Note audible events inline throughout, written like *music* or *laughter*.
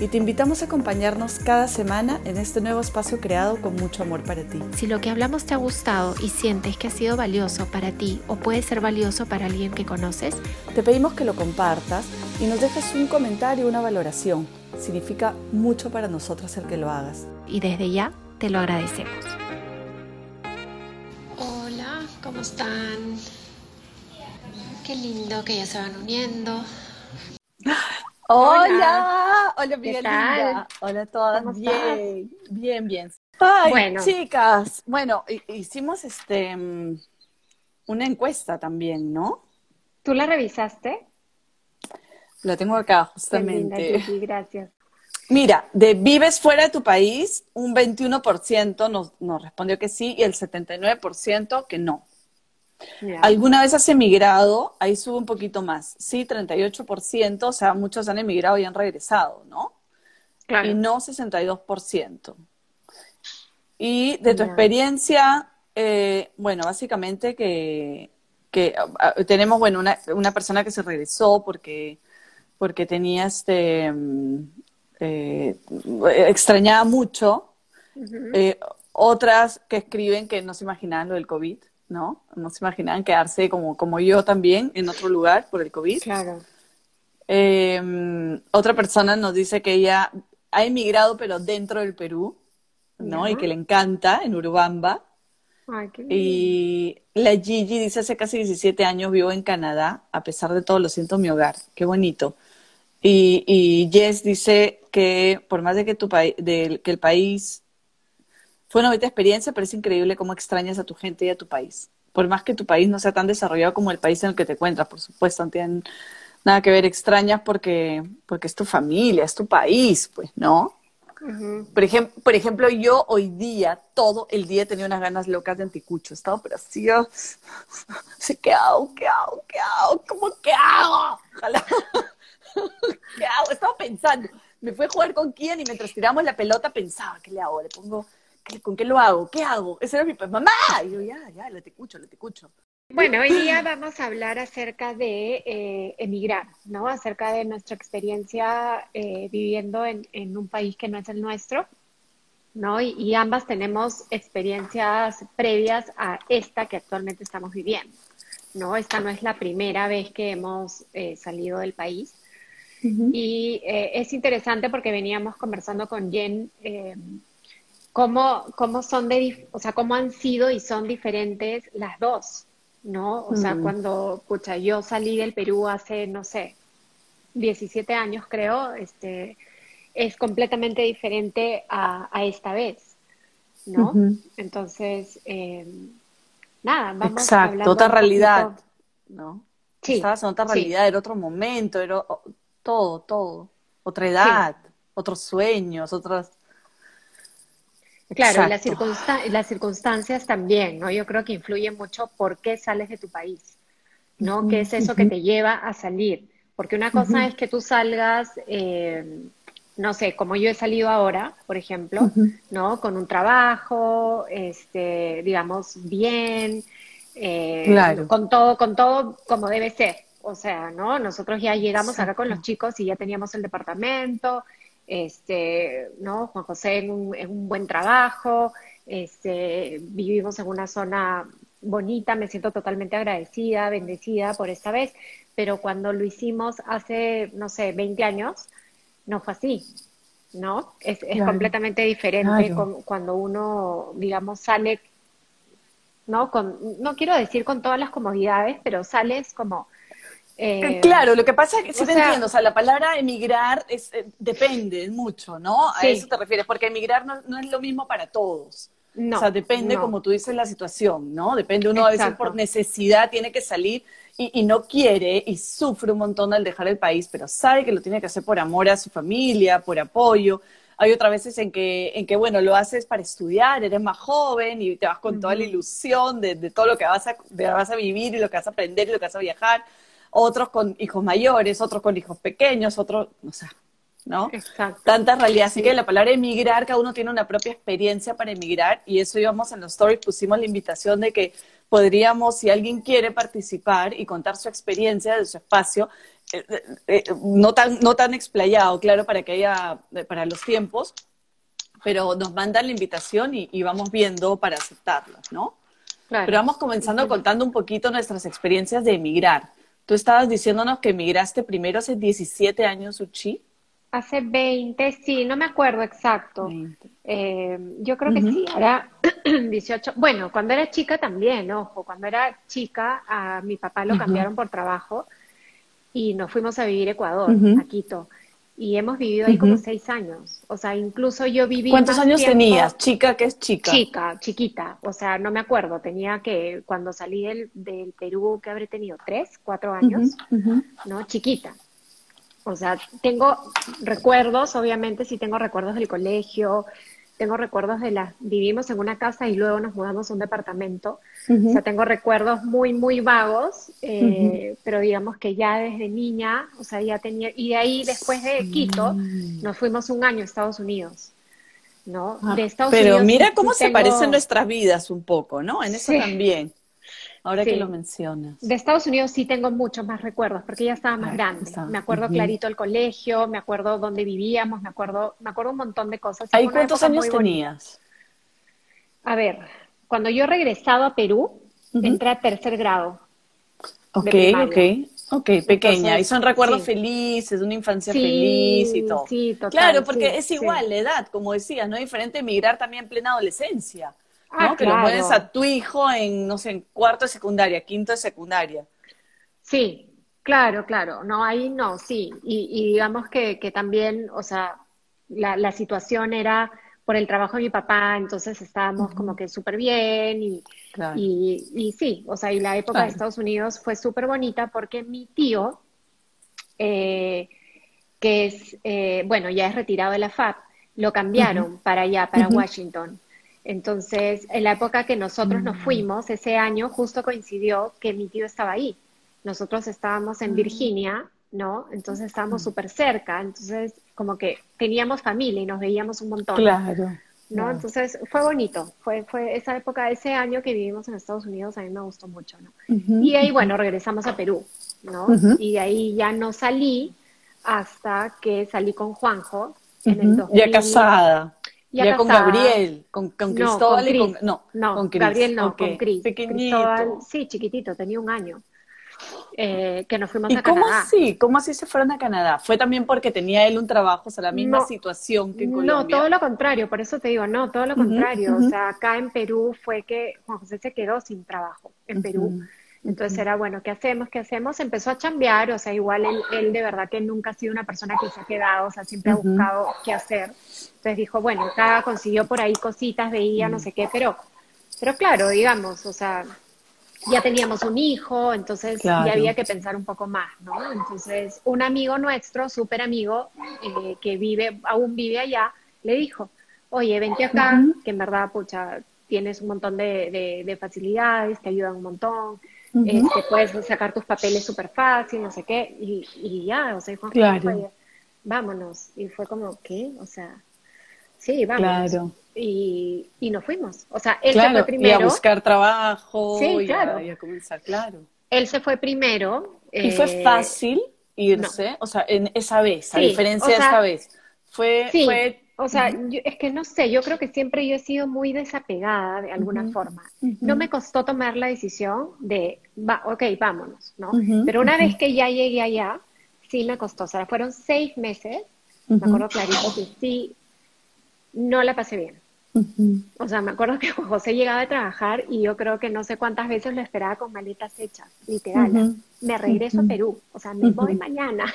Y te invitamos a acompañarnos cada semana en este nuevo espacio creado con mucho amor para ti. Si lo que hablamos te ha gustado y sientes que ha sido valioso para ti o puede ser valioso para alguien que conoces, te pedimos que lo compartas y nos dejes un comentario una valoración. Significa mucho para nosotros el que lo hagas. Y desde ya te lo agradecemos. Hola, ¿cómo están? Qué lindo que ya se van uniendo. Hola, hola, amiga Hola a todas. Bien, bien, bien. bueno. chicas, bueno, hicimos este mm, una encuesta también, ¿no? ¿Tú la revisaste? La tengo acá, justamente. Sí, gracias. Mira, de vives fuera de tu país, un 21% nos, nos respondió que sí y el 79% que no. ¿Alguna vez has emigrado? Ahí sube un poquito más. Sí, 38%, o sea, muchos han emigrado y han regresado, ¿no? Claro. Y no 62%. Y de tu experiencia, eh, bueno, básicamente que, que ah, tenemos, bueno, una, una persona que se regresó porque porque tenía este, mm, eh, extrañaba mucho. Eh, otras que escriben que no se imaginaban lo del COVID, ¿no? No se imaginaban quedarse como, como yo también en otro lugar por el COVID. Claro. Eh, otra persona nos dice que ella ha emigrado pero dentro del Perú, ¿no? Y que le encanta en Urubamba. Ay, qué y la Gigi dice hace casi 17 años vivo en Canadá, a pesar de todo lo siento en mi hogar. Qué bonito. Y, y Jess dice que por más de que, tu de, que el país fue una bonita experiencia, pero es increíble cómo extrañas a tu gente y a tu país. Por más que tu país no sea tan desarrollado como el país en el que te encuentras, por supuesto, no tienen nada que ver, extrañas porque, porque es tu familia, es tu país, pues, ¿no? por, ejemplo, por ejemplo, yo hoy día, todo el día tenía unas ganas locas de anticucho. Estaba pero así, ¿qué hago? ¿Qué hago? ¿Qué hago? ¿Cómo qué hago? Ojalá. *laughs* ¿Qué hago? Estaba pensando. Me fui a jugar con Kian y mientras tiramos la pelota pensaba, ¿qué le hago? Le pongo, ¿con qué lo hago? ¿Qué hago? Ese era mi pues, mamá. Y yo, ya, ya, lo te escucho, lo te escucho. Bueno, hoy día vamos a hablar acerca de eh, emigrar, ¿no? Acerca de nuestra experiencia eh, viviendo en, un país que no es el nuestro, ¿no? Y, ambas tenemos experiencias previas a esta que actualmente estamos viviendo, ¿no? Esta no es la primera vez que hemos eh, salido del país. Y eh, es interesante porque veníamos conversando con Jen eh, cómo, cómo son de, o sea, cómo han sido y son diferentes las dos, ¿no? O sea, cuando, escucha, yo salí del Perú hace, no sé, 17 años creo, este, es completamente diferente a, esta vez, ¿no? Entonces, eh, nada, vamos Exacto, otra realidad, ¿no? Sí, Estabas en otra realidad, era otro momento, era todo, todo. Otra edad, otros sueños, otras... Claro, y las, las circunstancias también, ¿no? Yo creo que influyen mucho por qué sales de tu país, ¿no? ¿Qué es eso que te lleva a salir? Porque una cosa es que tú salgas, eh, no sé, como yo he salido ahora, por ejemplo, ¿no? Con un trabajo, este, digamos, bien, eh, claro. con todo, con todo como debe ser, o sea, ¿no? Nosotros ya llegamos acá con los chicos y ya teníamos el departamento, este, ¿no? Juan José en un, en un buen trabajo, este, vivimos en una zona bonita, me siento totalmente agradecida, bendecida por esta vez, pero cuando lo hicimos hace, no sé, 20 años, no fue así, ¿no? Es, es completamente diferente cuando uno, digamos, sale, ¿no? Con, no quiero decir con todas las comodidades, pero sales como eh, claro, lo que pasa es que sí te entiendo, o sea, la palabra emigrar es, eh, depende mucho, ¿no? A eso te refieres, porque emigrar no, es lo mismo para todos. No, o sea, depende, como tú dices, la situación, ¿no? Depende, uno a veces por necesidad tiene que salir y, y, no quiere y sufre un montón al dejar el país, pero sabe que lo tiene que hacer por amor a su familia, por apoyo. Hay otras veces en que, en que bueno, lo haces para estudiar, eres más joven y te vas con toda la ilusión de, de todo lo que vas a, vas a vivir y lo que vas a aprender y lo que vas a viajar otros con hijos mayores, otros con hijos pequeños, otros, o sea, ¿no? Exacto. Tantas realidades. Así que la palabra emigrar, cada uno tiene una propia experiencia para emigrar y eso íbamos en los stories, pusimos la invitación de que podríamos, si alguien quiere participar y contar su experiencia de su espacio, eh, eh, eh, no, tan, no tan explayado, claro, para que haya, para los tiempos, pero nos mandan la invitación y, vamos viendo para aceptarlos, ¿no? Pero vamos comenzando contando un poquito nuestras experiencias de emigrar. Tú estabas diciéndonos que emigraste primero hace 17 años, Uchi. Hace 20, sí, no me acuerdo exacto. Eh, yo creo que sí, era 18. *clears throat* Bueno, cuando era chica también, ojo, cuando era chica a mi papá lo cambiaron por trabajo y nos fuimos a vivir a Ecuador, a Quito. Y hemos vivido ahí como seis años. O sea, incluso yo viví. ¿Cuántos años tenías? Chica, ¿qué es chica? Chica, chiquita. O sea, no me acuerdo. Tenía que, cuando salí del, del Perú, que habré tenido tres, cuatro años, ¿no? Chiquita. O sea, tengo recuerdos, obviamente, sí tengo recuerdos del colegio, tengo recuerdos de las, vivimos en una casa y luego nos mudamos a un departamento. O sea, tengo recuerdos muy, muy vagos, eh, pero digamos que ya desde niña, o sea, ya tenía, y de ahí después de Quito, nos fuimos un año a Estados Unidos. ¿no? Ah, de Estados pero mira cómo se parecen nuestras vidas un poco, ¿no? En eso también. Ahora que lo mencionas. De Estados Unidos sí tengo muchos más recuerdos, porque ya estaba más grande. Me acuerdo clarito el colegio, me acuerdo dónde vivíamos, me acuerdo, me acuerdo un montón de cosas. ¿Ahí cuántos años tenías? A ver, cuando yo he regresado a Perú, entré a tercer grado. Ok, ok. Ok, pequeña. y son recuerdos felices, de una infancia feliz y todo. Sí, total, Claro, porque es igual la edad, como decías, ¿no? Es diferente emigrar también en plena adolescencia. Ah, Que lo pones a tu hijo en, no sé, en cuarto de secundaria, quinto de secundaria. Sí, claro, claro. No, ahí no, sí. Y, digamos que, que, también, o sea, la, la, situación era por el trabajo de mi papá, entonces estábamos como que súper bien y, y, y, sí, o sea, y la época de Estados Unidos fue súper bonita porque mi tío, eh, que es, eh, bueno, ya es retirado de la FAP, lo cambiaron para allá, para Washington. Entonces, en la época que nosotros nos mm. fuimos, ese año justo coincidió que mi tío estaba ahí. Nosotros estábamos en mm. Virginia, ¿no? Entonces estábamos mm. súper cerca, entonces como que teníamos familia y nos veíamos un montón. Claro. ¿no? Entonces fue bonito, fue, fue esa época, ese año que vivimos en Estados Unidos, a mí me gustó mucho, ¿no? y ahí, bueno, regresamos a Perú, ¿no? Y de ahí ya no salí hasta que salí con Juanjo en el 2000. Ya casada. Ya, con Gabriel, con, Cristóbal no, con y con... No, no con Gabriel no, con Cris. Cristóbal, sí, chiquitito, tenía un año. Eh, que nos fuimos ¿Y a cómo Canadá. así? ¿Cómo así se fueron a Canadá? ¿Fue también porque tenía él un trabajo, o sea, la misma situación que en Colombia? No, todo lo contrario, por eso te digo, no, todo lo contrario. O sea, acá en Perú fue que Juan José se quedó sin trabajo, en Perú. Entonces era, bueno, ¿qué hacemos? ¿Qué hacemos? Empezó a chambear, o sea, igual él, él, de verdad que nunca ha sido una persona que se ha quedado, o sea, siempre ha buscado qué hacer. Entonces dijo, bueno, acá consiguió por ahí cositas, veía, no sé qué, pero, pero claro, digamos, o sea, ya teníamos un hijo, entonces ya había que pensar un poco más, ¿no? Entonces, un amigo nuestro, súper amigo, eh, que vive, aún vive allá, le dijo, oye, vente acá, que en verdad, pucha, tienes un montón de, de facilidades, te ayudan un montón, este, puedes sacar tus papeles súper fácil, no sé qué, y, y ya, o sea, Juan claro. vámonos. Y fue como, ¿qué? O sea, sí, vamos. Claro. Y, y nos fuimos. O sea, él se fue primero. Y a buscar trabajo, sí, claro. y, a, comenzar, claro. Él se fue primero. ¿Y fue eh, fácil irse? O sea, en esa vez, a diferencia de esa vez. Fue, fue o sea, es que no sé, yo creo que siempre yo he sido muy desapegada de alguna forma. No me costó tomar la decisión de, va, ok, vámonos, ¿no? Pero una vez que ya llegué allá, sí me costó. O sea, fueron seis meses, me acuerdo clarito que sí, no la pasé bien. O sea, me acuerdo que *laughs* José llegaba a trabajar y yo creo que no sé cuántas veces lo esperaba con maletas hechas, literal. Me regreso a Perú, o sea, me voy mañana.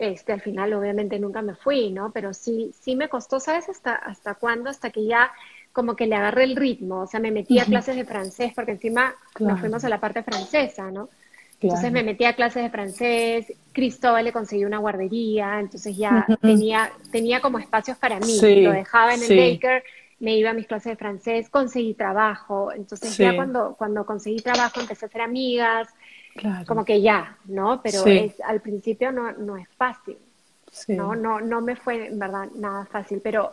Este, al final obviamente nunca me fui, ¿no? Pero sí, sí me costó, ¿sabes hasta, hasta cuándo? Hasta que ya como que le agarré el ritmo, o sea, me metí a clases de francés, porque encima nos fuimos a la parte francesa, ¿no? Entonces me metí a clases de francés, Cristóbal le conseguí una guardería, entonces ya tenía, tenía como espacios para mí, lo dejaba en el Baker, me iba a mis clases de francés, conseguí trabajo, entonces ya cuando, cuando conseguí trabajo empecé a hacer amigas, como que ya, ¿no? Pero es, al principio no, no es fácil. ¿no? No, no me fue, en verdad, nada fácil, pero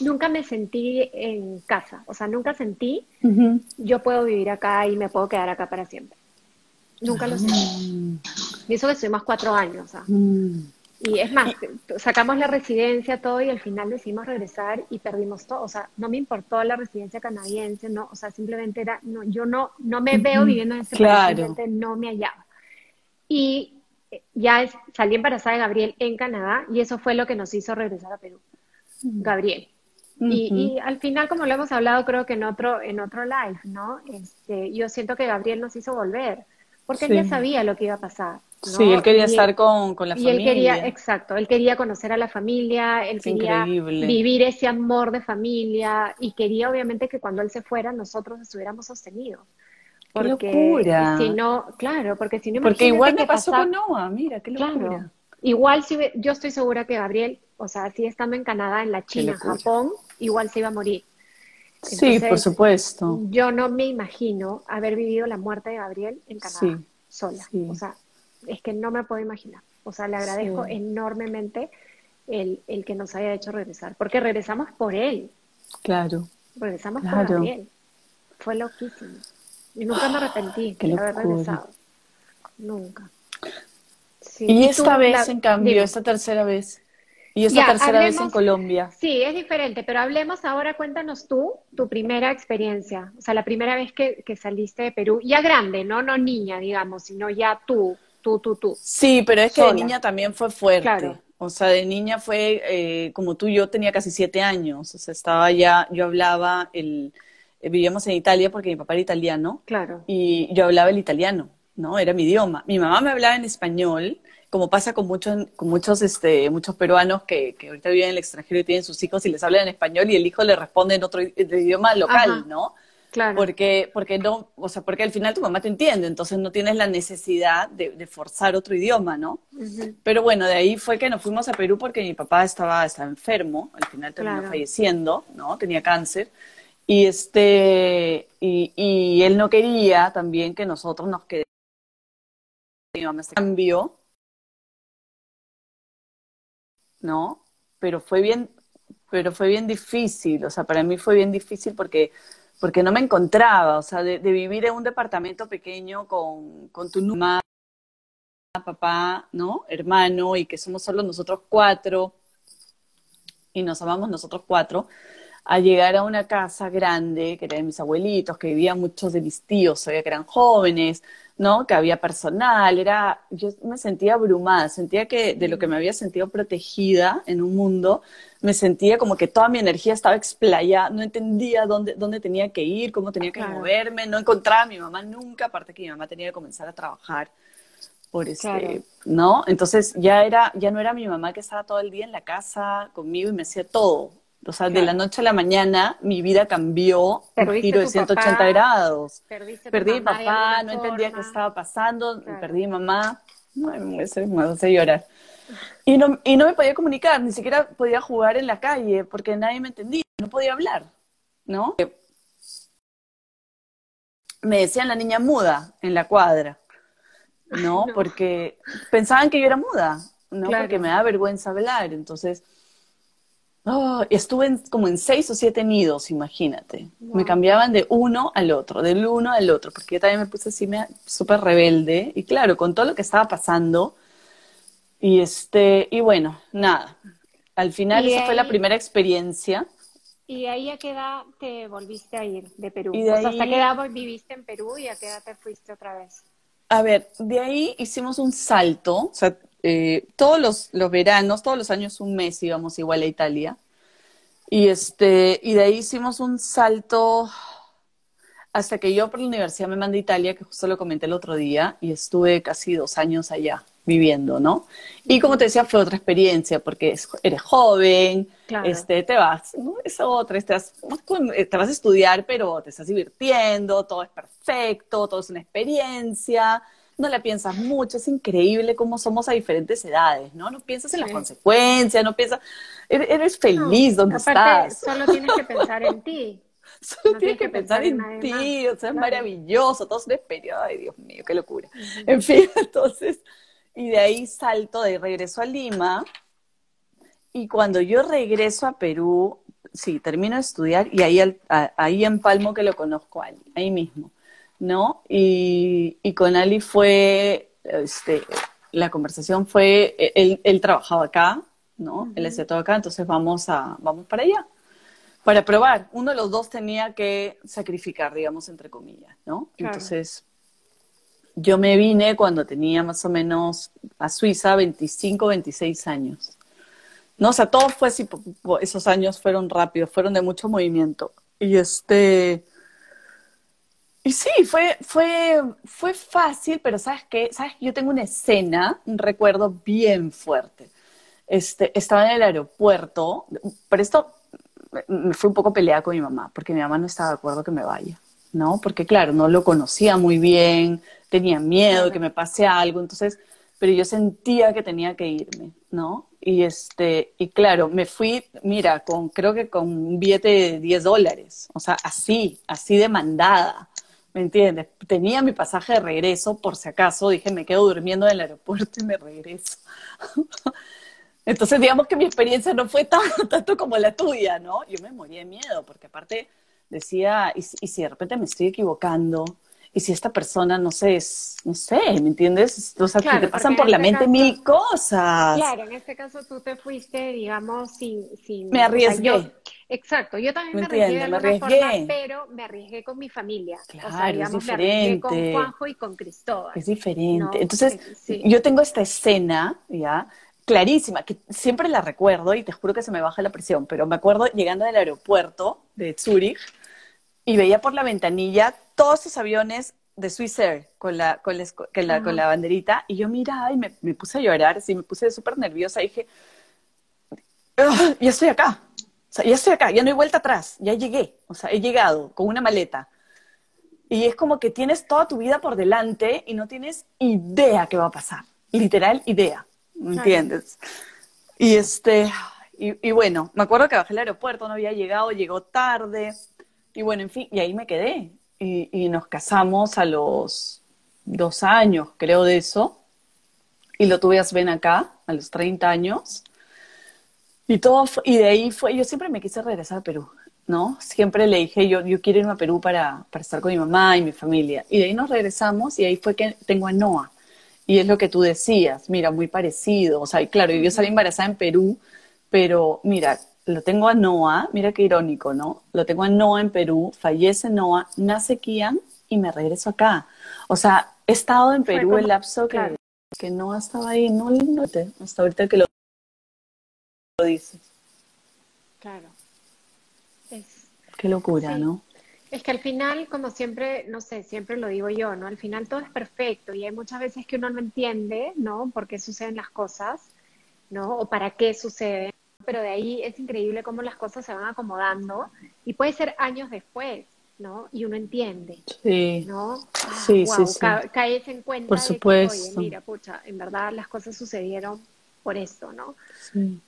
nunca me sentí en casa, o sea, nunca sentí, yo puedo vivir acá y me puedo quedar acá para siempre. Nunca lo sentí. Mm. Y eso que estuvimos cuatro años. O sea. Mm. Y es más, sacamos la residencia, todo, y al final decidimos regresar y perdimos todo. O sea, no me importó la residencia canadiense, no, o sea, simplemente era, no, yo no, no me veo viviendo en este país, simplemente no me hallaba. Y eh, ya es, salí embarazada de Gabriel en Canadá, y eso fue lo que nos hizo regresar a Perú. Gabriel. y, y, al final, como lo hemos hablado, creo que en otro, en otro live, ¿no? Este, yo siento que Gabriel nos hizo volver, porque él ya sabía lo que iba a pasar. Sí, él quería estar con, la familia. Y él quería, exacto, él quería conocer a la familia, él quería vivir ese amor de familia y quería obviamente que cuando él se fuera nosotros estuviéramos sostenidos. Porque qué locura. si no, claro, porque si no Porque igual me pasó con Noah, mira, qué locura. igual si yo estoy segura que Gabriel, o sea, si estando en Canadá, en la China, Japón, igual se iba a morir. sí, por supuesto. Yo no me imagino haber vivido la muerte de Gabriel en Canadá sola. O sea, es que no me puedo imaginar. O sea, le agradezco enormemente el, el, que nos haya hecho regresar, porque regresamos por él. Claro. Regresamos por él. Fue loquísimo. Y nunca me arrepentí de haber regresado. Nunca. y, esta vez, en cambio, esta tercera vez. Y esta tercera vez en Colombia. Sí, es diferente, pero hablemos ahora, cuéntanos tú, tu primera experiencia, o sea, la primera vez que, que saliste de Perú, ya grande, ¿no? No niña, digamos, sino ya tú, tú, tú, tú. Sí, pero es que de niña también fue fuerte. O sea, de niña fue, eh, como tú, yo tenía casi siete años. O sea, estaba ya, yo hablaba el, eh, vivíamos en Italia porque mi papá era italiano. Claro. Y yo hablaba el italiano, ¿no? Era mi idioma. Mi mamá me hablaba en español, como pasa con muchos, con muchos, este, muchos peruanos que, que ahorita viven en el extranjero y tienen sus hijos y les hablan en español y el hijo le responde en otro idioma local, ¿no? Claro. Porque, porque no, o sea, porque al final tu mamá te entiende, entonces no tienes la necesidad de, forzar otro idioma, ¿no? Pero bueno, de ahí fue que nos fuimos a Perú porque mi papá estaba, estaba enfermo, al final terminó falleciendo, ¿no? Tenía cáncer. Y este, y, y, él no quería también que nosotros nos quedemos. Mi mamá se cambió, ¿no? Pero fue bien, pero fue bien difícil, o sea, para mí fue bien difícil porque porque no me encontraba, o sea, de, vivir en un departamento pequeño con, con tu mamá, papá, ¿no? Hermano, y que somos solo nosotros cuatro, y nos amamos nosotros cuatro, a llegar a una casa grande, que era de mis abuelitos, que vivían muchos de mis tíos, sabía que eran jóvenes, ¿no? Que había personal, era, yo me sentía abrumada, sentía que de lo que me había sentido protegida en un mundo, me sentía como que toda mi energía estaba explayada, no entendía dónde, dónde tenía que ir, cómo tenía que moverme, no encontraba a mi mamá nunca, aparte que mi mamá tenía que comenzar a trabajar por este, ¿no? Entonces ya era, ya no era mi mamá que estaba todo el día en la casa conmigo y me hacía todo, o sea, de la noche a la mañana mi vida cambió un giro de 180 grados. Perdí a papá, no entendía qué estaba pasando, perdí a mamá. No, me hace llorar. Y no, y no me podía comunicar, ni siquiera podía jugar en la calle porque nadie me entendía, no podía hablar, ¿no? Me decían la niña muda en la cuadra, ¿no? *laughs* Porque pensaban que yo era muda, ¿no? Porque me da vergüenza hablar, entonces Oh, estuve como en seis o siete nidos, imagínate. Me cambiaban de uno al otro, del uno al otro, porque yo también me puse así súper rebelde. Y claro, con todo lo que estaba pasando. Y este, y bueno, nada. Al final esa fue la primera experiencia. ¿Y ahí a qué edad te volviste a ir de Perú? o sea, ¿hasta qué edad viviste en Perú y a qué edad te fuiste otra vez? A ver, de ahí hicimos un salto, o sea, eh, todos los, los, veranos, todos los años un mes íbamos igual a Italia. Y, este, y de ahí hicimos un salto hasta que yo por la universidad me mandé a Italia, que justo lo comenté el otro día, y estuve casi dos años allá viviendo, ¿no? Y como te decía, fue otra experiencia, porque eres joven, este, te vas, ¿no? Es otra, te vas, te vas a estudiar, pero te estás divirtiendo, todo es perfecto, todo es una experiencia, no la piensas mucho, es increíble cómo somos a diferentes edades, ¿no? No piensas en las consecuencias, no piensas, eres feliz donde estás. Solo tienes que pensar en ti. *laughs* Solo tienes, que, pensar, en, ti, o sea, es maravilloso, todo es un periodo, ay Dios mío, qué locura. En fin, *laughs* entonces, y de ahí salto, de regreso a Lima, Y cuando yo regreso a Perú, sí, termino de estudiar y ahí, ahí en Palmo que lo conozco a ahí mismo, ¿no? Y, y con Ali fue, este, la conversación fue, él, él trabajaba acá, ¿no? Él hacía todo acá, entonces vamos, a, vamos para allá, para probar. Uno de los dos tenía que sacrificar, digamos, entre comillas, ¿no? Entonces, yo me vine cuando tenía más o menos a Suiza 25, 26 años. No, o sea, todo fue así, esos años fueron rápidos, fueron de mucho movimiento. Y este, y sí, fue, fue, fue fácil, pero ¿sabes qué? ¿Sabes? Yo tengo una escena, un recuerdo bien fuerte. Este, estaba en el aeropuerto, pero esto me fui un poco peleada con mi mamá, porque mi mamá no estaba de acuerdo que me vaya, ¿no? Porque claro, no lo conocía muy bien, tenía miedo de que me pase algo, entonces, pero yo sentía que tenía que irme, ¿no? Y este, y claro, me fui, mira, con, creo que con un billete de 10 dólares, o sea, así, así demandada, ¿me entiendes? Tenía mi pasaje de regreso, por si acaso, dije, me quedo durmiendo en el aeropuerto y me regreso. *laughs* Entonces, digamos que mi experiencia no fue *laughs* tanto como la tuya, ¿no? Yo me moría de miedo, porque aparte decía, ¿y, y si de repente me estoy equivocando? Y si esta persona, no sé, es, no sé, ¿me entiendes? O sea, te pasan por la este mente mil cosas. Claro, en este caso tú te fuiste, digamos, sin... sin me arriesgué. exacto, yo también me, arriesgué de me arriesgué. pero me arriesgué con mi familia. Claro, o sea, digamos, es diferente. Me arriesgué con Juanjo y con Cristóbal. Es diferente. Entonces, yo tengo esta escena, ¿ya? clarísima, que siempre la recuerdo y te juro que se me baja la presión, pero me acuerdo llegando del aeropuerto de Zurich y veía por la ventanilla todos esos aviones de Swiss Air con la, con la, con la, banderita y yo miraba y me, me, puse a llorar, así me puse súper nerviosa y dije, ya estoy acá, o sea, ya estoy acá, ya no hay vuelta atrás, ya llegué, o sea, he llegado con una maleta. Y es como que tienes toda tu vida por delante y no tienes idea qué va a pasar, literal idea, ¿me entiendes? Y este, y, y bueno, me acuerdo que bajé al aeropuerto, no había llegado, llegó tarde, y bueno, en fin, y ahí me quedé y, nos casamos a los dos años, creo, de eso. Y lo tuve a acá, a los 30 años. Y, todo y de ahí fue, yo siempre me quise regresar a Perú, ¿no? Siempre le dije, yo, yo quiero irme a Perú para, para estar con mi mamá y mi familia. Y de ahí nos regresamos y ahí fue que tengo a Noah. Y es lo que tú decías, mira, muy parecido. O sea, claro, yo salí embarazada en Perú, pero mira, lo tengo a Noah, mira qué irónico, ¿no? Lo tengo a Noah en Perú, fallece Noah, nace Kian y me regreso acá. O sea, he estado en Perú el lapso que, que Noah estaba ahí, no lo hasta ahorita que lo, dices. Claro. qué locura, ¿no? Es que al final, como siempre, no sé, siempre lo digo yo, ¿no? Al final todo es perfecto y hay muchas veces que uno no entiende, ¿no? Por qué suceden las cosas, ¿no? O para qué suceden pero de ahí es increíble cómo las cosas se van acomodando y puede ser años después, ¿no? Y uno entiende, sí. ¿no? sí, sí, sí. caes en cuenta por supuesto. de que, oye, mira, pucha, en verdad las cosas sucedieron por esto, ¿no? Sí.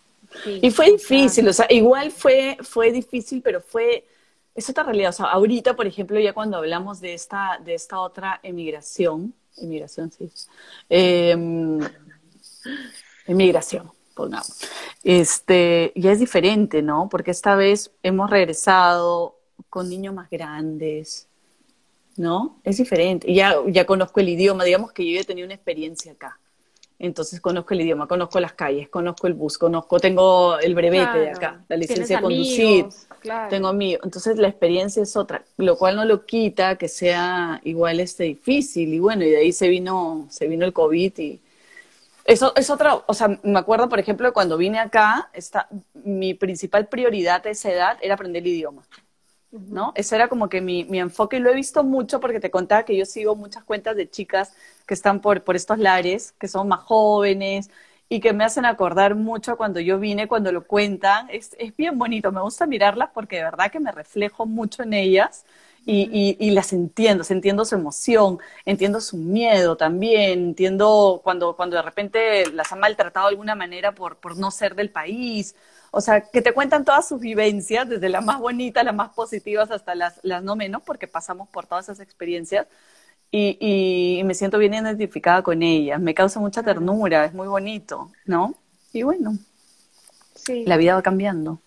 y fue difícil, o sea, igual fue, fue difícil, pero fue, es otra realidad. O sea, ahorita, por ejemplo, ya cuando hablamos de esta, de esta otra emigración, emigración, sí, eh, emigración, este, ya es diferente, ¿no? Porque esta vez hemos regresado con niños más grandes, ¿no? Es diferente. Ya, ya conozco el idioma, digamos que yo ya he tenido una experiencia acá. Entonces conozco el idioma, conozco las calles, conozco el bus, conozco, tengo el brevete de acá, la licencia de conducir, tengo amigos. Entonces la experiencia es otra, lo cual no lo quita que sea igual este difícil. Y bueno, y de ahí se vino, se vino el COVID y, eso es otra, o sea, me acuerdo, por ejemplo, cuando vine acá, esta, mi principal prioridad a esa edad era aprender el idioma, ¿no? Eso era como que mi, mi, enfoque, y lo he visto mucho porque te contaba que yo sigo muchas cuentas de chicas que están por, por estos lares, que son más jóvenes y que me hacen acordar mucho cuando yo vine, cuando lo cuentan. Es, es bien bonito, me gusta mirarlas porque de verdad que me reflejo mucho en ellas y, y, las entiendo, entiendo su emoción, entiendo su miedo también, entiendo cuando, cuando de repente las han maltratado de alguna manera por, por no ser del país. O sea, que te cuentan todas sus vivencias, desde las más bonitas, las más positivas hasta las, las no menos, porque pasamos por todas esas experiencias. Y, y, me siento bien identificada con ellas. Me causa mucha ternura, es muy bonito, ¿no? Y bueno. sí. La vida va cambiando.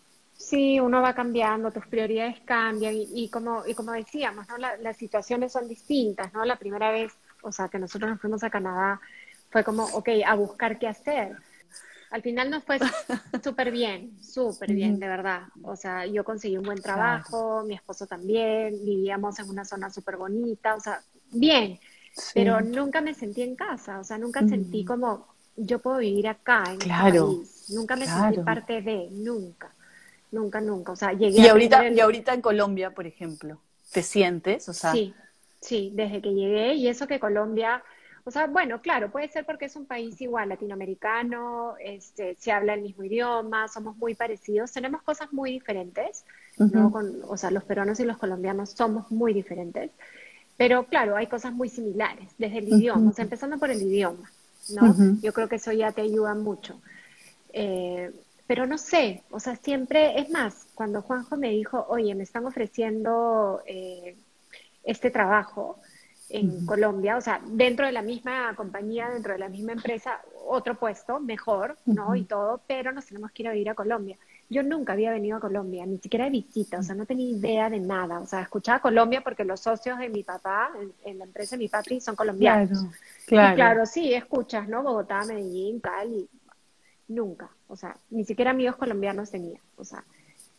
Sí, uno va cambiando, tus prioridades cambian y, y como, y como decíamos, ¿no? La- las situaciones son distintas, ¿no? La primera vez, o sea, que nosotros nos fuimos a Canadá fue como, ok, a buscar qué hacer. Al final nos fue *laughs* súper bien, súper bien, de verdad. O sea, yo conseguí un buen trabajo, mi esposo también, vivíamos en una zona súper bonita, o sea, bien, Sí. pero nunca me sentí en casa, o sea, nunca sentí como, yo puedo vivir acá, en este Claro, país. Nunca me sentí parte de, nunca, nunca, nunca. O sea, llegué Y a ahorita, el- y ahorita en Colombia, por ejemplo, ¿te sientes? O sea, Sí, sí, desde que llegué y eso que Colombia, o sea, bueno, claro, puede ser porque es un país igual, latinoamericano, este, se habla el mismo idioma, somos muy parecidos, tenemos cosas muy diferentes, ¿no? Con, o sea, los peruanos y los colombianos somos muy diferentes, pero claro, hay cosas muy similares, desde el idioma, o sea, empezando por el idioma, ¿no? Yo creo que eso ya te ayuda mucho. Eh, pero no sé, o sea, siempre, es más, cuando Juanjo me dijo, oye, me están ofreciendo eh, este trabajo en Colombia, o sea, dentro de la misma compañía, dentro de la misma empresa, otro puesto, mejor, ¿no? Y todo, pero nos tenemos que ir a vivir a Colombia. Yo nunca había venido a Colombia, ni siquiera de visita, o sea, no tenía idea de nada, o sea, escuchaba Colombia porque los socios de mi papá, en, en la empresa de mi papi, son colombianos. Claro, Y claro. claro, sí, escuchas, ¿no? Bogotá, Medellín, Cali, nunca, o sea, ni siquiera amigos colombianos tenía, o sea,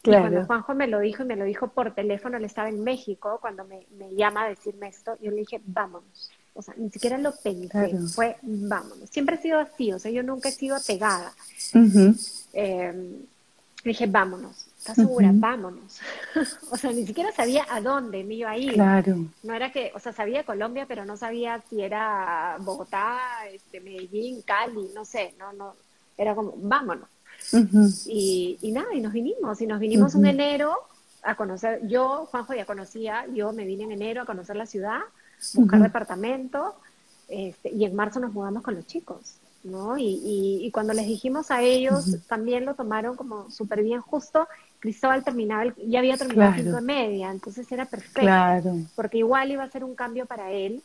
Claro. cuando Juanjo me lo dijo y me lo dijo por teléfono, él estaba en México, cuando me, me llama a decirme esto, yo le dije, vámonos, o sea, ni siquiera lo pensé, Claro. fue vámonos, siempre he sido así, o sea, yo nunca he sido apegada, eh, dije, vámonos, ¿estás segura? Vámonos, *laughs* o sea, ni siquiera sabía a dónde me iba a ir, Claro. no era que, o sea, sabía Colombia, pero no sabía si era Bogotá, este, Medellín, Cali, no sé, no, no, era como, vámonos. Y, y nada, y nos vinimos, y nos vinimos un Ujú. enero a conocer, yo, Juanjo ya conocía, yo me vine en enero a conocer la ciudad, buscar Ujú. departamento, este, y en marzo nos mudamos con los chicos, ¿no? Y, y, y cuando les dijimos a ellos, también lo tomaron como súper bien, justo Cristóbal terminaba, el- ya había terminado Claro. quinto de media, entonces era perfecto Claro. porque igual iba a ser un cambio para él,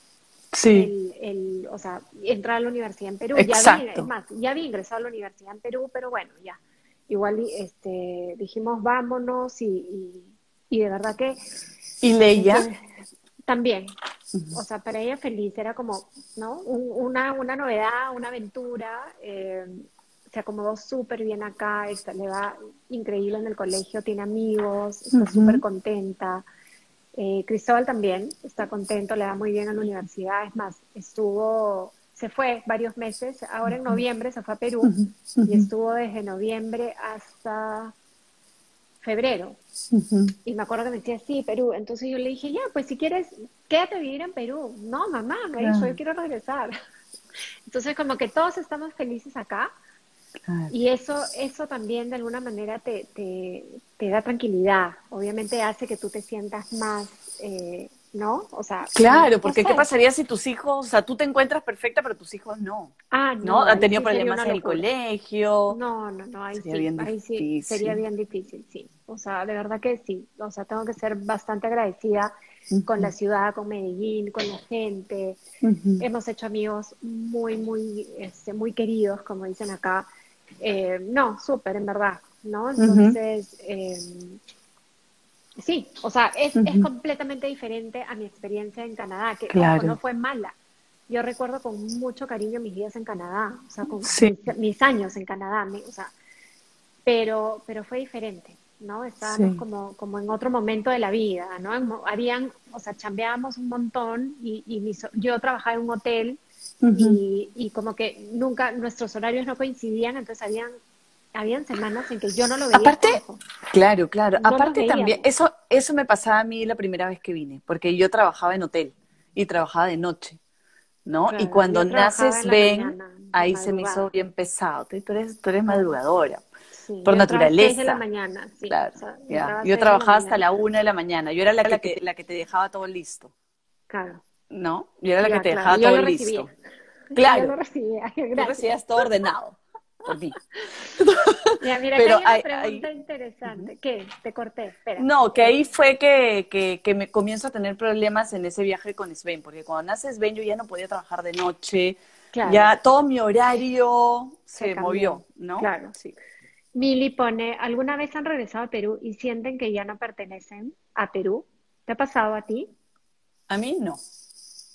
Sí. el, el, o sea, entrar a la universidad en Perú. Ya Exacto. había, es más, ya había ingresado a la universidad en Perú, pero bueno, ya. Igual este, dijimos vámonos y, y, y de verdad que ¿Y Leia? también, o sea, para ella feliz, era como, ¿no? Un- una, una novedad, una aventura. eh, se acomodó súper bien acá, está- le va increíble en el colegio, tiene amigos, está Ujú. súper contenta. Eh, Cristóbal también está contento, le va muy bien en la universidad. Es más, estuvo, se fue varios meses, ahora en noviembre se fue a Perú y estuvo desde noviembre hasta febrero. Y me acuerdo que me decía, sí, Perú. Entonces yo le dije, ya, pues si quieres, quédate a vivir en Perú. No, mamá, me dijo, Claro. yo quiero regresar. *laughs* Entonces como que todos estamos felices acá Claro. y eso, eso también de alguna manera te, te, te da tranquilidad. Obviamente hace que tú te sientas más, eh, ¿no? O sea, Claro, porque ¿qué pasaría si tus hijos, o sea, tú te encuentras perfecta, pero tus hijos no? Ah, ¿No? no, Han tenido sí problemas en el colegio. No, no, no, ahí Sería sí, bien ahí sí, sería bien difícil, sí. O sea, de verdad que sí. O sea, tengo que ser bastante agradecida con la ciudad, con Medellín, con la gente. Hemos hecho amigos muy, muy, este, muy queridos, como dicen acá. Eh, no, súper, en verdad, ¿no? Entonces, eh, sí, o sea, es, es completamente diferente a mi experiencia en Canadá, que Claro. no fue mala. Yo recuerdo con mucho cariño mis días en Canadá, o sea, con Sí. mis, mis años en Canadá, me- o sea, pero, pero fue diferente, ¿no? Estábamos Sí. como, como en otro momento de la vida, ¿no? En Habían, o sea, chambeábamos un montón y, y mis- yo trabajaba en un hotel Y, y como que nunca, nuestros horarios no coincidían, entonces habían, habían semanas en que yo no lo veía. Aparte. Claro, claro. No Aparte también, eso, eso me pasaba a mí la primera vez que vine, porque yo trabajaba en hotel y trabajaba de noche, ¿no? y cuando naces en la ven, mañana, ahí se me hizo bien pesado. Tú tú eres, tú eres madrugadora, Sí, por yo entraba a las seis de la naturaleza. mañana, sí, claro. o sea, Yo trabajaba hasta la una de la mañana. Yo era la que, te, la que te dejaba todo listo, Claro. ¿no? Yo era la que te claro, dejaba yo todo lo listo. Claro. Yo lo recibía, *laughs* Tú gracias. recibías todo ordenado por *laughs* mí. Ya, mira, Pero acá hay una pregunta hay- interesante. ¿Qué? Te corté, espera. No, que ahí fue que, que, que me comienzo a tener problemas en ese viaje con Sven, porque cuando nace Sven yo ya no podía trabajar de noche, Claro. ya todo mi horario se, movió, ¿no? claro. Sí. Mili pone, ¿alguna vez han regresado a Perú y sienten que ya no pertenecen a Perú? ¿Te ha pasado a ti? A mí no.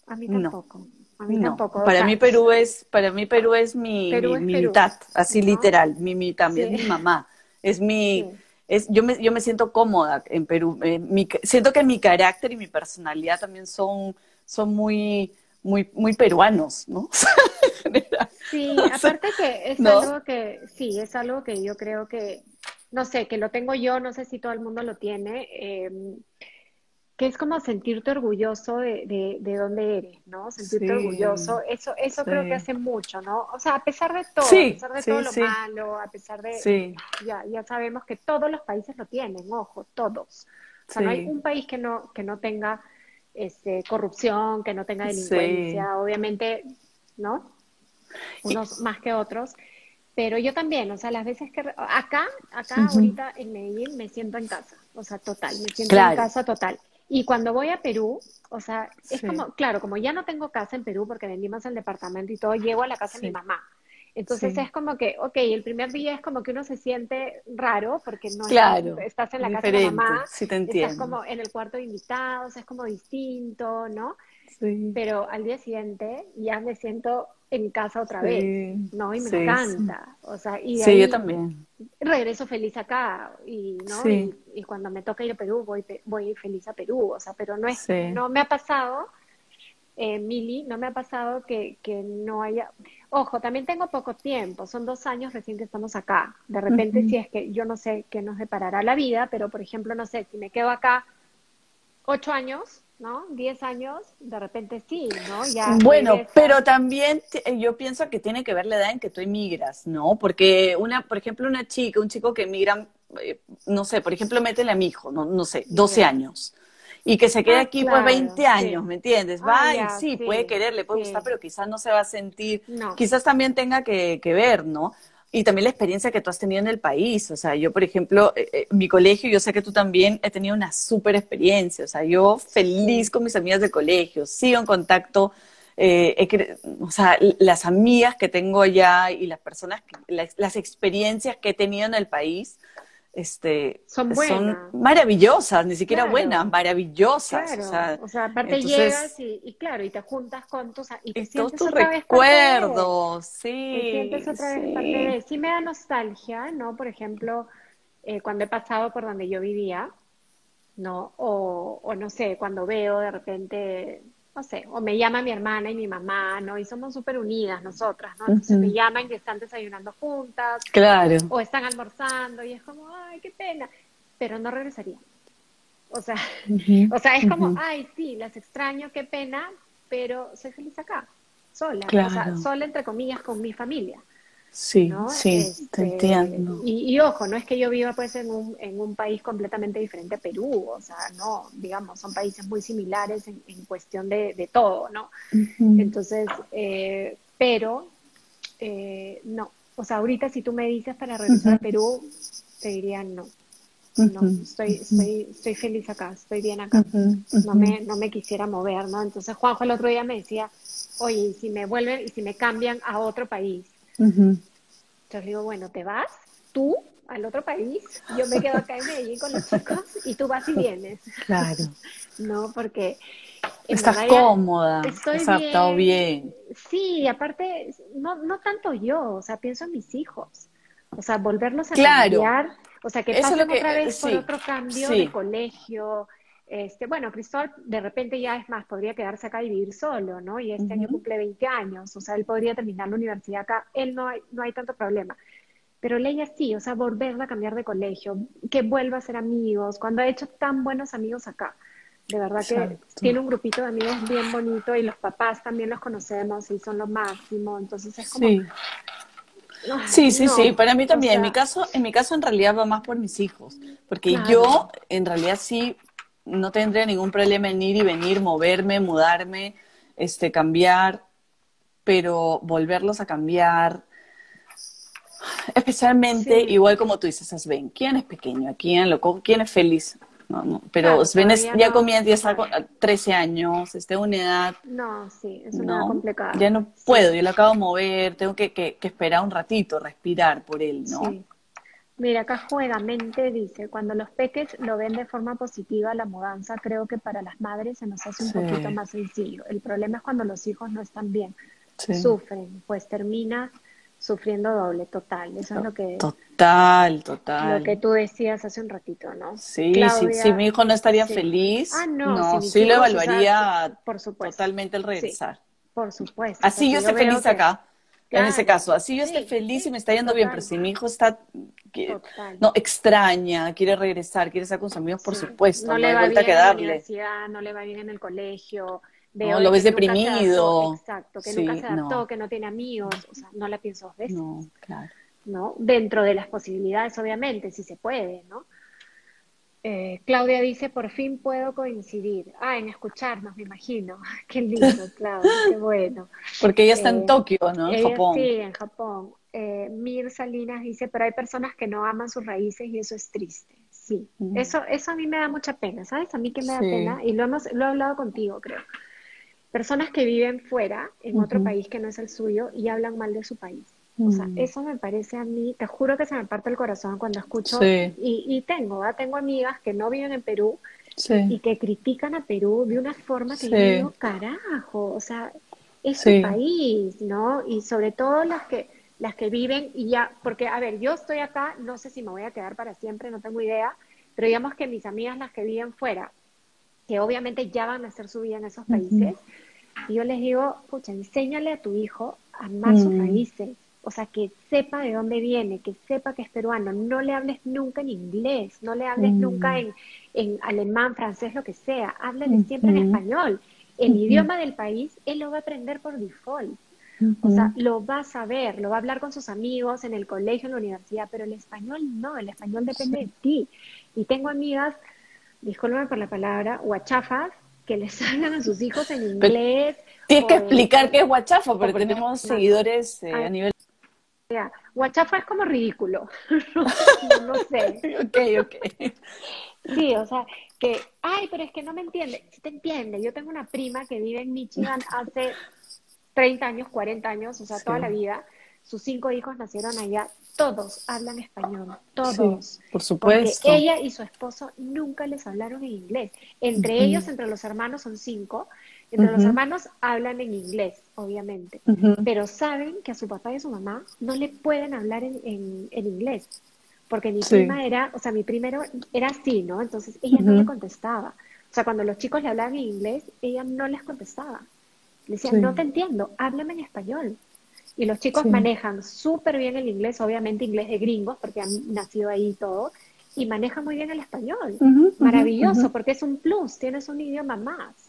A mí tampoco. A mí No. tampoco. Para O sea, mí Perú es, para mí Perú es mi, Perú mi, es mi Perú, mitad, así ¿no? literal, mi, mi también Sí. mi mamá, es mi, Sí. es, yo me, yo me siento cómoda en Perú, eh, mi- siento que mi carácter y mi personalidad también son, son muy, muy, muy peruanos, ¿no? *laughs* Sí, *laughs* aparte que es ¿no? algo que, sí, es algo que yo creo que, no sé, que lo tengo yo, no sé si todo el mundo lo tiene, eh, que es como sentirte orgulloso de, de, de dónde eres, ¿no? Sentirte Sí. orgulloso, eso, eso creo que hace mucho, ¿no? O sea, a pesar de todo, Sí, a pesar de todo lo malo, a pesar de, Sí, ya, ya sabemos que todos los países lo tienen, ojo, todos. O sea, no hay un país que no, que no tenga este, corrupción, que no tenga delincuencia, obviamente, ¿no? Unos más que otros. Pero yo también, o sea, las veces que... Acá, acá ahorita en Medellín me siento en casa, o sea, total, me siento Claro. en casa total. Y cuando voy a Perú, o sea, es Sí. como, claro, como ya no tengo casa en Perú porque vendimos el departamento y todo, llego a la casa de mi mamá. Entonces Sí. es como que, ok, el primer día es como que uno se siente raro porque no claro, estás, estás en la casa de mamá, sí te estás entiendo. como en el cuarto de invitados, es como distinto, ¿no? Sí. Pero al día siguiente ya me siento en casa otra vez, ¿no? Y me encanta, o sea, y ahí yo también. Regreso feliz acá, y, ¿no? Sí. Y, y cuando me toca ir a Perú, voy, voy feliz a Perú, o sea, pero no es, Sí. no me ha pasado, eh, Mili, no me ha pasado que, que no haya, ojo, también tengo poco tiempo, son dos años recién que estamos acá, de repente si es que yo no sé qué nos deparará la vida, pero por ejemplo, no sé, si me quedo acá ocho años, ¿no? Diez años, de repente sí, ¿no? Ya Bueno, regresas. pero también eh, yo pienso que tiene que ver la edad en que tú emigras, ¿no? Porque una, por ejemplo, una chica, un chico que emigra, eh, no sé, por ejemplo, métele a mi hijo, no, no sé, 12 Ya. años. Y que se quede Ah, aquí claro, pues 20 años, sí. ¿me entiendes? Ah, Va y sí, sí, puede querer, le puede gustar, pero quizás no se va a sentir, No. quizás también tenga que, que ver, ¿no? Y también la experiencia que tú has tenido en el país. O sea, yo, por ejemplo, eh, eh, mi colegio, yo sé que tú también he tenido una súper experiencia. O sea, yo feliz con mis amigas de colegio, sigo en contacto. eh, he o sea, las amigas que tengo allá y las personas, las, las experiencias que he tenido en el país, este, Son buenas. maravillosas, ni siquiera Claro. buenas, maravillosas. Claro, o sea, aparte entonces- llegas y, y claro, y te juntas con tus y te y sientes tus otra vez parte de, recuerdos, sí. te sientes otra vez parte de, sí me da nostalgia, ¿no? Por ejemplo, eh, cuando he pasado por donde yo vivía, ¿no? O, o no sé, cuando veo de repente, no sé, o me llama mi hermana y mi mamá, ¿no? Y somos súper unidas nosotras, ¿no? Entonces Ujú. me llaman que están desayunando juntas, Claro. o están almorzando y es como, ay, qué pena, pero no regresaría. O sea, o sea, es como, ay, sí, las extraño, qué pena, pero soy feliz acá, sola, o sea, sola entre comillas con mi familia, Sí, ¿no? sí, Este, te entiendo. Y, y ojo, no es que yo viva pues en un, en un país completamente diferente a Perú, o sea, no, digamos, son países muy similares en, en cuestión de, de todo, ¿no? Entonces, eh, pero, eh, no, o sea, ahorita si tú me dices para regresar a Perú, te diría no. No, estoy, estoy, estoy feliz acá, estoy bien acá. No me, no me quisiera mover, ¿no? Entonces Juanjo el otro día me decía, oye, ¿y si me vuelven, y si me cambian a otro país? Ujú. Entonces digo, bueno, ¿te vas tú al otro país? Yo me quedo acá en Medellín con los chicos y tú vas y vienes, Claro. *laughs* ¿no? Porque Estás cómoda, estoy adaptado bien. Sí, aparte, no, no tanto yo, o sea, pienso en mis hijos. O sea, volverlos a Claro. cambiar, o sea, que Eso es pasen lo que- otra vez por sí, otro cambio sí. de colegio. Este, bueno, Cristóbal de repente ya es más, podría quedarse acá y vivir solo, ¿no? Y este año cumple 20 años, o sea, él podría terminar la universidad acá, él no hay, no hay tanto problema. Pero Leia sí, o sea, volverla a cambiar de colegio, que vuelva a ser amigos, cuando ha hecho tan buenos amigos acá. De verdad que tiene un grupito de amigos bien bonito y los papás también los conocemos y son lo máximo, entonces es como, Sí. Sí, sí, no, sí, para mí o también. en mi caso, en mi caso en realidad va más por mis hijos, porque Claro. yo en realidad sí no tendría ningún problema en ir y venir, moverme, mudarme, este, cambiar, pero volverlos a cambiar, especialmente Sí. igual como tú dices, Sven, ¿quién es pequeño? ¿A quién lo co- quién es feliz? No, no, pero Claro, Sven es- ya no. comienza, ya está con 13 años, está en una edad no, sí, es una no, complicada. ya no puedo, yo lo acabo de mover, tengo que, que- que esperar un ratito, respirar por él, ¿no? Sí. Mira, acá juegamente dice, cuando los peques lo ven de forma positiva la mudanza, creo que para las madres se nos hace un poquito más sencillo. El problema es cuando los hijos no están bien, sufren, pues termina sufriendo doble, total. Eso es lo que... Total, total. Lo que tú decías hace un ratito, ¿no? Sí, si, mi hijo no estaría feliz, ah, no, sí lo evaluaría por supuesto. totalmente el regresar. por supuesto. Así yo estoy feliz acá en ese caso. Así yo estoy feliz y me está yendo bien, pero si mi hijo está, no, extraña, quiere regresar, quiere estar con sus amigos, por supuesto, no, le va bien en la universidad, no le va bien en el colegio, no, lo ves deprimido. exacto, que nunca se adaptó, que no tiene amigos, o sea, no la pienso dos veces. No, claro. ¿No? Dentro de las posibilidades, obviamente, si se puede, ¿no? Eh, Claudia dice, por fin puedo coincidir. Ah, en escucharnos, me imagino. *laughs* Qué lindo, *laughs* Claudia, qué bueno. Porque ella está en eh, Tokio, ¿no? En Japón. Sí, en Japón. Eh, Mir Salinas dice, pero hay personas que no aman sus raíces y eso es triste. Sí, eso, eso a mí me da mucha pena, ¿sabes? A mí que me da pena, y lo, hemos, lo he hablado contigo, creo. Personas que viven fuera, en otro país que no es el suyo, y hablan mal de su país. O sea, mm. eso me parece a mí, te juro que se me parte el corazón cuando escucho, y, y, tengo, tengo amigas que no viven en Perú y que critican a Perú de una forma que yo digo, carajo, o sea, es su país, ¿no? Y sobre todo las que, las que viven y ya, porque a ver, yo estoy acá, no sé si me voy a quedar para siempre, no tengo idea, pero digamos que mis amigas, las que viven fuera, que obviamente ya van a hacer su vida en esos países, y yo les digo, pucha, enséñale a tu hijo a amar sus mm. O sea, que sepa de dónde viene, que sepa que es peruano. No le hables nunca en inglés, no le hables nunca mm. en, en, alemán, francés, lo que sea. Háblale siempre en español. El idioma del país, él lo va a aprender por default. O sea, lo va a saber, lo va a hablar con sus amigos en el colegio, en la universidad, pero el español no, el español depende de ti. Y tengo amigas, discúlpame por la palabra, guachafas, que les *laughs* hablan a sus hijos en inglés. Tienes que explicar qué es guachafa, porque tenemos seguidores eh, a nivel Guachafa es como ridículo. *laughs* no, sé. *laughs* ok, ok. Sí, o sea, que, ay, pero es que no me entiende. Sí te entiende. Yo tengo una prima que vive en Michigan hace 30 años, 40 años, o sea, toda la vida. Sus cinco hijos nacieron allá. Todos hablan español. Todos. por supuesto. Porque ella y su esposo nunca les hablaron en inglés. Entre ellos, entre los hermanos, son cinco. Entre los hermanos hablan en inglés, obviamente, pero saben que a su papá y a su mamá no le pueden hablar en, en, inglés, porque mi prima era, o sea, mi primero era así, ¿no? Entonces ella no le contestaba. O sea, cuando los chicos le hablaban en inglés, ella no les contestaba. Le decía, no te entiendo, háblame en español. Y los chicos manejan súper bien el inglés, obviamente inglés de gringos, porque han nacido ahí y todo, y manejan muy bien el español. Maravilloso, porque es un plus, tienes un idioma más.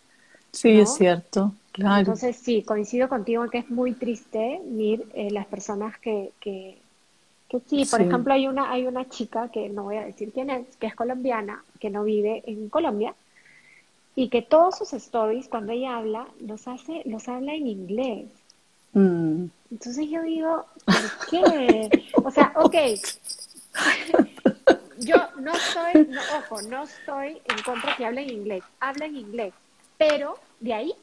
Sí, es cierto, claro. Entonces sí, coincido contigo en que es muy triste ver eh, las personas que, que, que sí, por ejemplo hay una, hay una chica que no voy a decir quién es, que es colombiana, que no vive en Colombia, y que todos sus stories cuando ella habla, los hace, los habla en inglés. Mm. Entonces yo digo, ¿por qué? o sea, ok, *laughs* yo no estoy, ojo, no estoy en contra que hable en inglés, habla en inglés, pero de ahí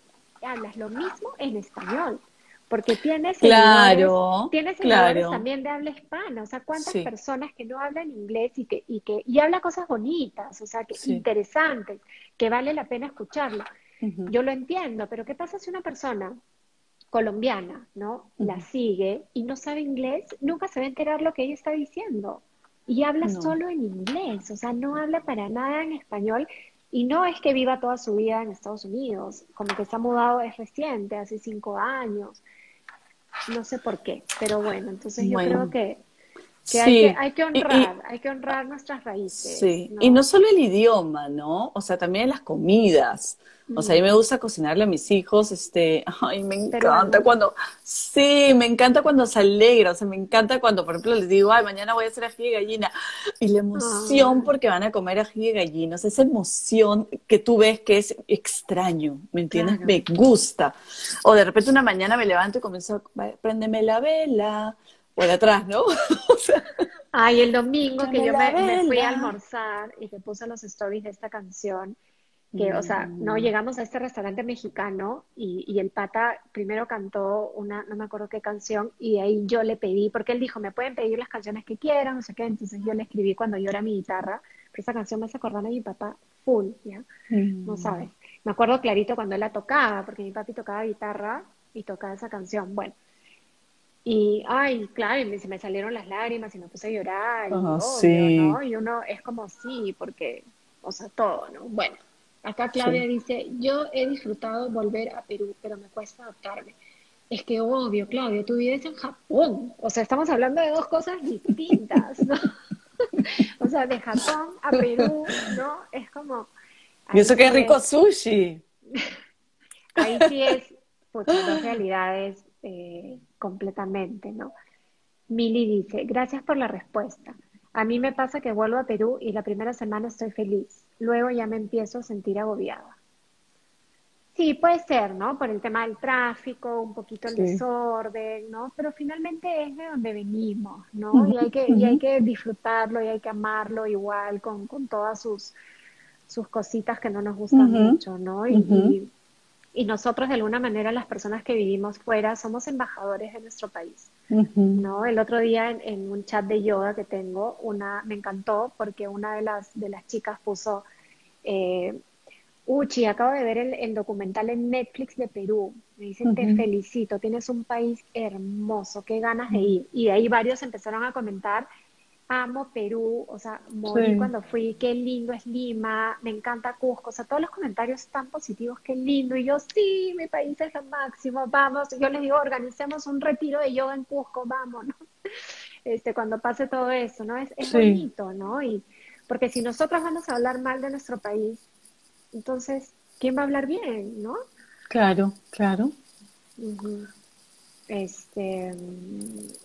hablas lo mismo en español, porque tienes claro, tienes claro. también de habla hispana, o sea, cuántas personas que no hablan inglés y que y que y habla cosas bonitas, o sea, que interesantes, que vale la pena escucharlo. Yo lo entiendo, pero ¿qué pasa si una persona colombiana, ¿no? La sigue y no sabe inglés, nunca se va a enterar lo que ella está diciendo. Y habla solo en inglés, o sea, no habla para nada en español y no es que viva toda su vida en Estados Unidos, como que se ha mudado es reciente, hace cinco años. No sé por qué, pero bueno, entonces yo creo que, hay, que honrar, hay que honrar nuestras raíces. Sí, y no solo el idioma, ¿no? O sea, también las comidas. O sea, a mí me gusta cocinarle a mis hijos, este, ay, me encanta cuando, sí, me encanta cuando se alegra, o sea, me encanta cuando, por ejemplo, les digo, ay, mañana voy a hacer ají de gallina, y la emoción porque van a comer ají de gallinas, esa emoción que tú ves que es extraño, ¿me entiendes? Me gusta. O de repente una mañana me levanto y comienzo, préndeme la vela, por atrás, ¿no? *laughs* o sea, Ay, el domingo que yo me, me, fui a almorzar y te puse los stories de esta canción, que, o sea, no llegamos a este restaurante mexicano y, y, el pata primero cantó una, no me acuerdo qué canción, y ahí yo le pedí, porque él dijo, me pueden pedir las canciones que quieran, no sé qué, entonces yo le escribí cuando yo era mi guitarra, pero esa canción me hace acordar a mi papá full, ¿ya? No sabes. Me acuerdo clarito cuando él la tocaba, porque mi papi tocaba guitarra y tocaba esa canción, bueno. Y, ay, claro, y se me salieron las lágrimas y me puse a llorar, y, sí. ¿no? y uno es como, sí, porque, o sea, todo, ¿no? Bueno. Acá Claudia dice, yo he disfrutado volver a Perú, pero me cuesta adaptarme. Es que obvio, Claudia, tú vives en Japón. O sea, estamos hablando de dos cosas distintas, ¿no? *laughs* o sea, de Japón a Perú, ¿no? Es como... Y eso que es rico sushi. *laughs* ahí sí es, pues, dos realidades eh, completamente, ¿no? Mili dice, gracias por la respuesta. A mí me pasa que vuelvo a Perú y la primera semana estoy feliz luego ya me empiezo a sentir agobiada. Sí, puede ser, ¿no? Por el tema del tráfico, un poquito el desorden, ¿no? Pero finalmente es de donde venimos, ¿no? y, hay que, y hay que disfrutarlo y hay que amarlo igual con, con todas sus, sus cositas que no nos gustan mucho, ¿no? Y, y, nosotros de alguna manera las personas que vivimos fuera somos embajadores de nuestro país, ¿no? El otro día en, en, un chat de yoga que tengo, una me encantó porque una de las, de las chicas puso eh, Uchi, acabo de ver el, documental en Netflix de Perú. Me dicen, te felicito, tienes un país hermoso, qué ganas de ir. Y de ahí varios empezaron a comentar, amo Perú, o sea, morí cuando fui, qué lindo es Lima, me encanta Cusco, o sea, todos los comentarios tan positivos, qué lindo. Y yo, sí, mi país es lo máximo, vamos. Yo les digo, organicemos un retiro de yoga en Cusco, vamos, ¿no? *laughs* Este, cuando pase todo eso, ¿no? Es, es bonito, ¿no? Y, porque si nosotros vamos a hablar mal de nuestro país, entonces, ¿quién va a hablar bien, no? Claro, claro. Este,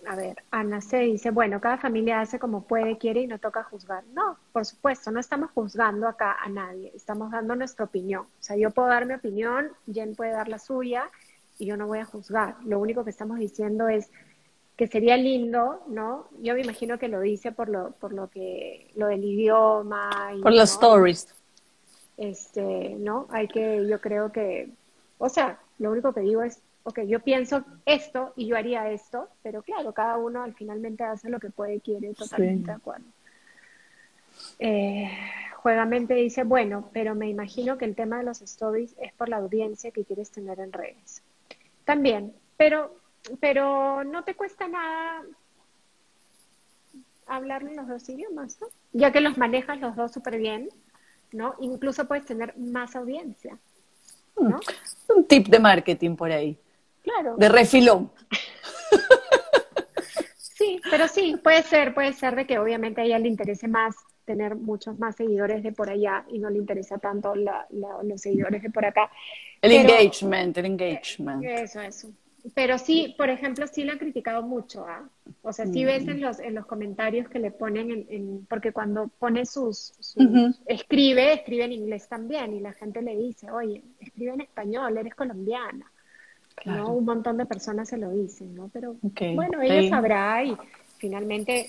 a ver, Ana se dice, bueno, cada familia hace como puede, quiere y no toca juzgar. No, por supuesto, no estamos juzgando acá a nadie, estamos dando nuestra opinión. O sea, yo puedo dar mi opinión, Jen puede dar la suya y yo no voy a juzgar. Lo único que estamos diciendo es, que sería lindo, ¿no? Yo me imagino que lo dice por lo, por lo que, lo del idioma. Y, por los stories. Este, ¿no? Hay que, yo creo que, o sea, lo único que digo es, ok, yo pienso esto y yo haría esto, pero claro, cada uno al finalmente hace lo que puede, quiere, totalmente de acuerdo. Eh, Juegamente dice, bueno, pero me imagino que el tema de los stories es por la audiencia que quieres tener en redes. También, pero pero no te cuesta nada hablar en los dos idiomas, ¿no? Ya que los manejas los dos súper bien, ¿no? Incluso puedes tener más audiencia, ¿no? Hmm. Un tip de marketing por ahí. Claro. De refilón. sí, pero sí, puede ser, puede ser de que obviamente a ella le interese más tener muchos más seguidores de por allá y no le interesa tanto los seguidores de por acá. El engagement, el engagement. Eso, eso. Pero sí, por ejemplo, sí lo han criticado mucho, ¿ah? O sea, sí ves en mm. los, en los comentarios que le ponen, en, porque cuando pone sus, escribe, escribe en inglés también, y la gente le dice, oye, escribe en español, eres colombiana. ¿No? Un montón de personas se lo dicen, ¿no? Pero bueno, ella sabrá y finalmente,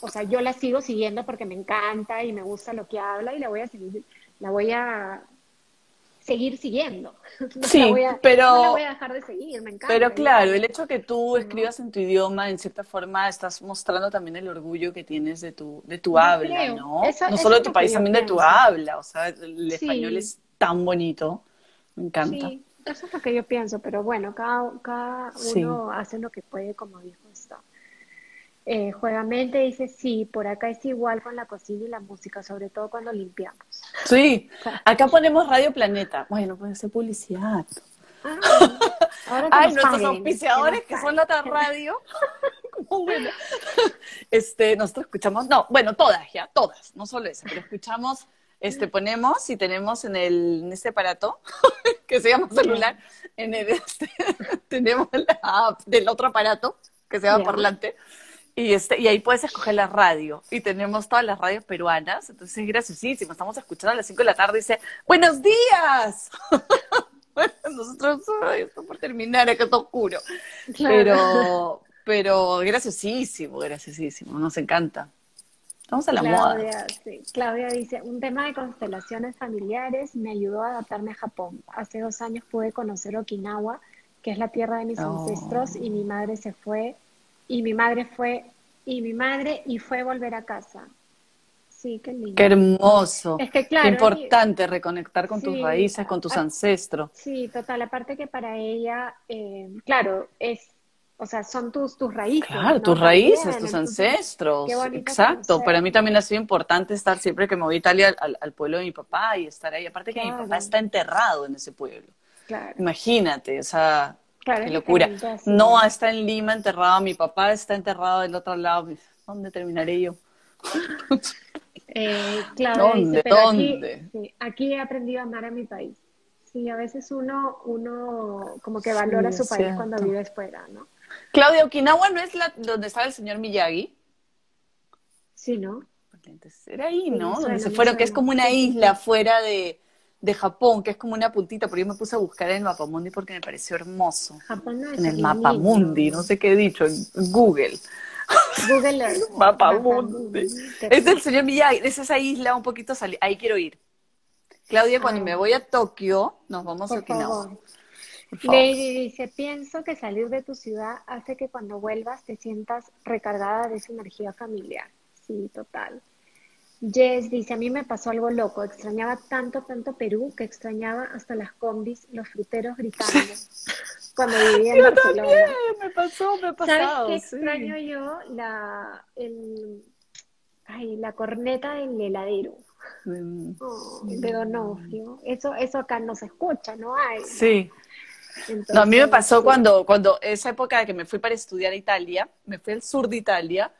o sea, yo la sigo siguiendo porque me encanta y me gusta lo que habla y la voy a seguir, la voy a seguir siguiendo. sí, *laughs* pero no la voy a dejar de seguir, me encanta. Pero claro, el hecho que tú escribas en tu idioma, en cierta forma, estás mostrando también el orgullo que tienes de tu, de tu habla, ¿no? no solo de tu país, también de tu habla. O sea, el español es tan bonito. Me encanta. Sí, eso es lo que yo pienso, pero bueno, cada, cada uno hace lo que puede, como dijo esto. Eh, Juegamente dice, sí, por acá es igual con la cocina y la música, sobre todo cuando limpiamos. Sí, *laughs* acá ponemos Radio Planeta. Bueno, puede ser publicidad. Ah, *laughs* Ay, nuestros auspiciadores que son la radio. *laughs* bueno. Este, nosotros escuchamos, no, bueno, todas ya, todas, no solo esa, pero escuchamos, este, ponemos y tenemos en el, en este aparato, *laughs* que se llama celular, en el, este, *laughs* tenemos la app del otro aparato, que se llama parlante, y, este, y ahí puedes escoger la radio. Y tenemos todas las radios peruanas. Entonces es graciosísimo. Estamos escuchando a las 5 de la tarde y dice, ¡Buenos días! *laughs* bueno, nosotros, esto por terminar, acá está oscuro. Pero, pero graciosísimo, graciosísimo. Nos encanta. Estamos a la Claudia, moda. sí. Claudia dice, un tema de constelaciones familiares me ayudó a adaptarme a Japón. Hace dos años pude conocer Okinawa, que es la tierra de mis Oh. ancestros, y mi madre se fue, y mi madre fue, y mi madre, y fue volver a casa. Sí, qué lindo. Qué hermoso. Es que Qué claro, importante reconectar con tus raíces, con tus a- ancestros. Sí, total. Aparte que para ella, eh, claro, es, o sea, son tus, tus raíces, Claro, ¿no? tus raíces, También, tus ancestros. qué bonito Exacto. conocer. Para mí también ha sido importante estar siempre que me voy a Italia al, al pueblo de mi papá y estar ahí. Aparte que mi Claro. papá está enterrado en ese pueblo. Claro, Imagínate, o sea, claro, qué locura. Noah está en Lima enterrado, mi papá está enterrado del otro lado. ¿Dónde terminaré yo? *laughs* Eh, Claudia ¿Dónde? dice, pero aquí, sí, aquí he aprendido a amar a mi país. Sí, a veces uno, uno como que valora Sí, su país cuando vives fuera, ¿no? Claudia, Okinawa no es la donde estaba el señor Miyagi. Sí, ¿no? Era ahí, ¿no? Donde se fueron, que es como una isla fuera de, de Japón, que es como una puntita, pero yo me puse a buscar en el mapamundi porque me pareció hermoso. Japón no es En el mapamundi, no sé qué he dicho, en Google. Google *laughs* Earth. Mapamundi. Es del señor Miyagi, es esa isla un poquito salida. Ahí quiero ir. Claudia, cuando me voy a Tokio, nos vamos a Okinawa. favor. Lady dice, pienso que salir de tu ciudad hace que cuando vuelvas te sientas recargada de esa energía familiar. Sí, total. Jess dice, a mí me pasó algo loco, extrañaba tanto, tanto Perú que extrañaba hasta las combis, los fruteros gritando *laughs* cuando vivía en Yo Barcelona. también, me pasó, me ha ¿Sabes pasado. qué sí. extraño yo? La, el, ay, la corneta del heladero. Mm, Oh, de Donofrio. Eso, eso acá no se escucha, no hay. ¿no? No, a mí me pasó cuando, cuando esa época de que me fui para estudiar a Italia, me fui al sur de Italia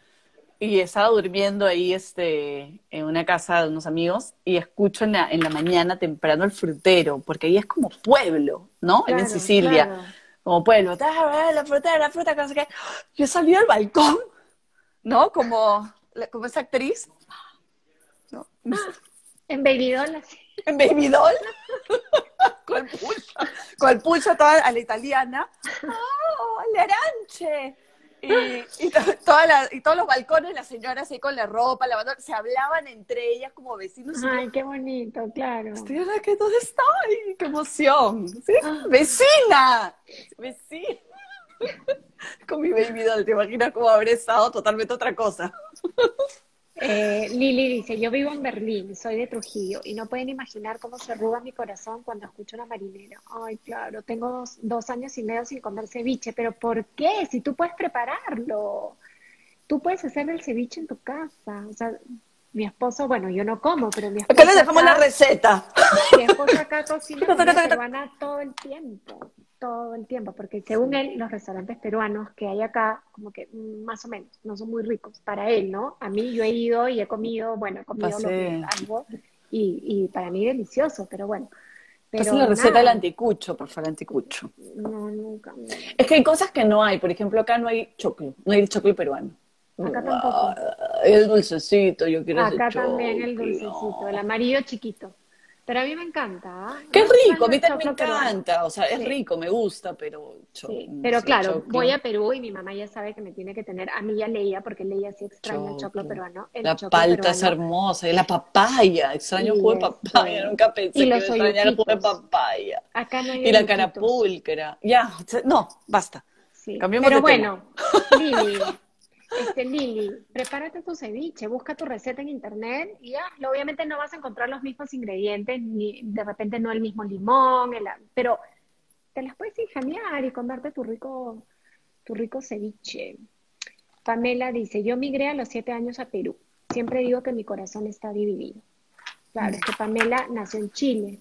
y estaba durmiendo ahí este, en una casa de unos amigos y escucho en la, en la mañana temprano el frutero, porque ahí es como pueblo, ¿no? en Sicilia, claro. como pueblo, "Ta, la fruta, la fruta, que no sé qué. Yo salí al balcón, *laughs* ¿no? Como, como esa actriz, ¿no? En Babydoll, en Baby *laughs* El pulso, con el pulso toda a la italiana, ¡oh, Laranche! Y, y, to- toda la- y todos los balcones, las señoras ahí con la ropa, lavando, se hablaban entre ellas como vecinos. y Ay, qué bonito, claro. Estoy en la que ¿dónde estoy? ¡Qué emoción! ¿Sí? ¡Vecina! ¡Vecina! *laughs* Con mi baby doll, ¿te imaginas cómo habré estado totalmente otra cosa? Eh, Lili dice, yo vivo en Berlín, soy de Trujillo y no pueden imaginar cómo se arruga mi corazón cuando escucho una marinera. Ay, claro, tengo dos, dos años y medio sin comer ceviche, pero ¿por qué? Si tú puedes prepararlo, tú puedes hacer el ceviche en tu casa. O sea, mi esposo, bueno, yo no como, pero mi esposo Acá les dejamos la receta. Mi esposo acá cocina *laughs* peruana todo el tiempo, todo el tiempo, porque según él, los restaurantes peruanos que hay acá, como que mm, más o menos, no son muy ricos para él, ¿no? A mí yo he ido y he comido, bueno, he comido lo que algo y, y para mí delicioso, pero bueno. Pero Esa es la receta nada, del anticucho, por favor, anticucho. No, nunca. no. Es que hay cosas que no hay. Por ejemplo, acá no hay choclo. No hay el choclo peruano. Acá tampoco. El dulcecito, yo quiero ese Acá también el dulcecito, el amarillo chiquito. Pero a mí me encanta. Que No es rico, a extraño mí también me peruano. encanta. O sea, es Sí. rico, me gusta, pero... Sí, no pero claro, choclo. voy a Perú y mi mamá ya sabe que me tiene que tener, a mí ya leía, porque leía sí extraña el choclo peruano. El La choclo palta es hermosa. Y la papaya. Extraño el jugo de papaya. Nunca pensé y que iba a los extrañar el jugo de papaya. Acá no hay Y la carapulcra. Ya, no, basta. Sí. Cambiemos Pero de tema. bueno, *laughs* Lili, este, Lili, prepárate tu ceviche, busca tu receta en internet y ya, obviamente no vas a encontrar los mismos ingredientes, ni de repente no el mismo limón, el- pero te las puedes ingeniar y comerte tu rico, tu rico ceviche. Pamela dice, yo migré a los siete años a Perú. Siempre digo que mi corazón está dividido. Claro, es que Pamela nació en Chile.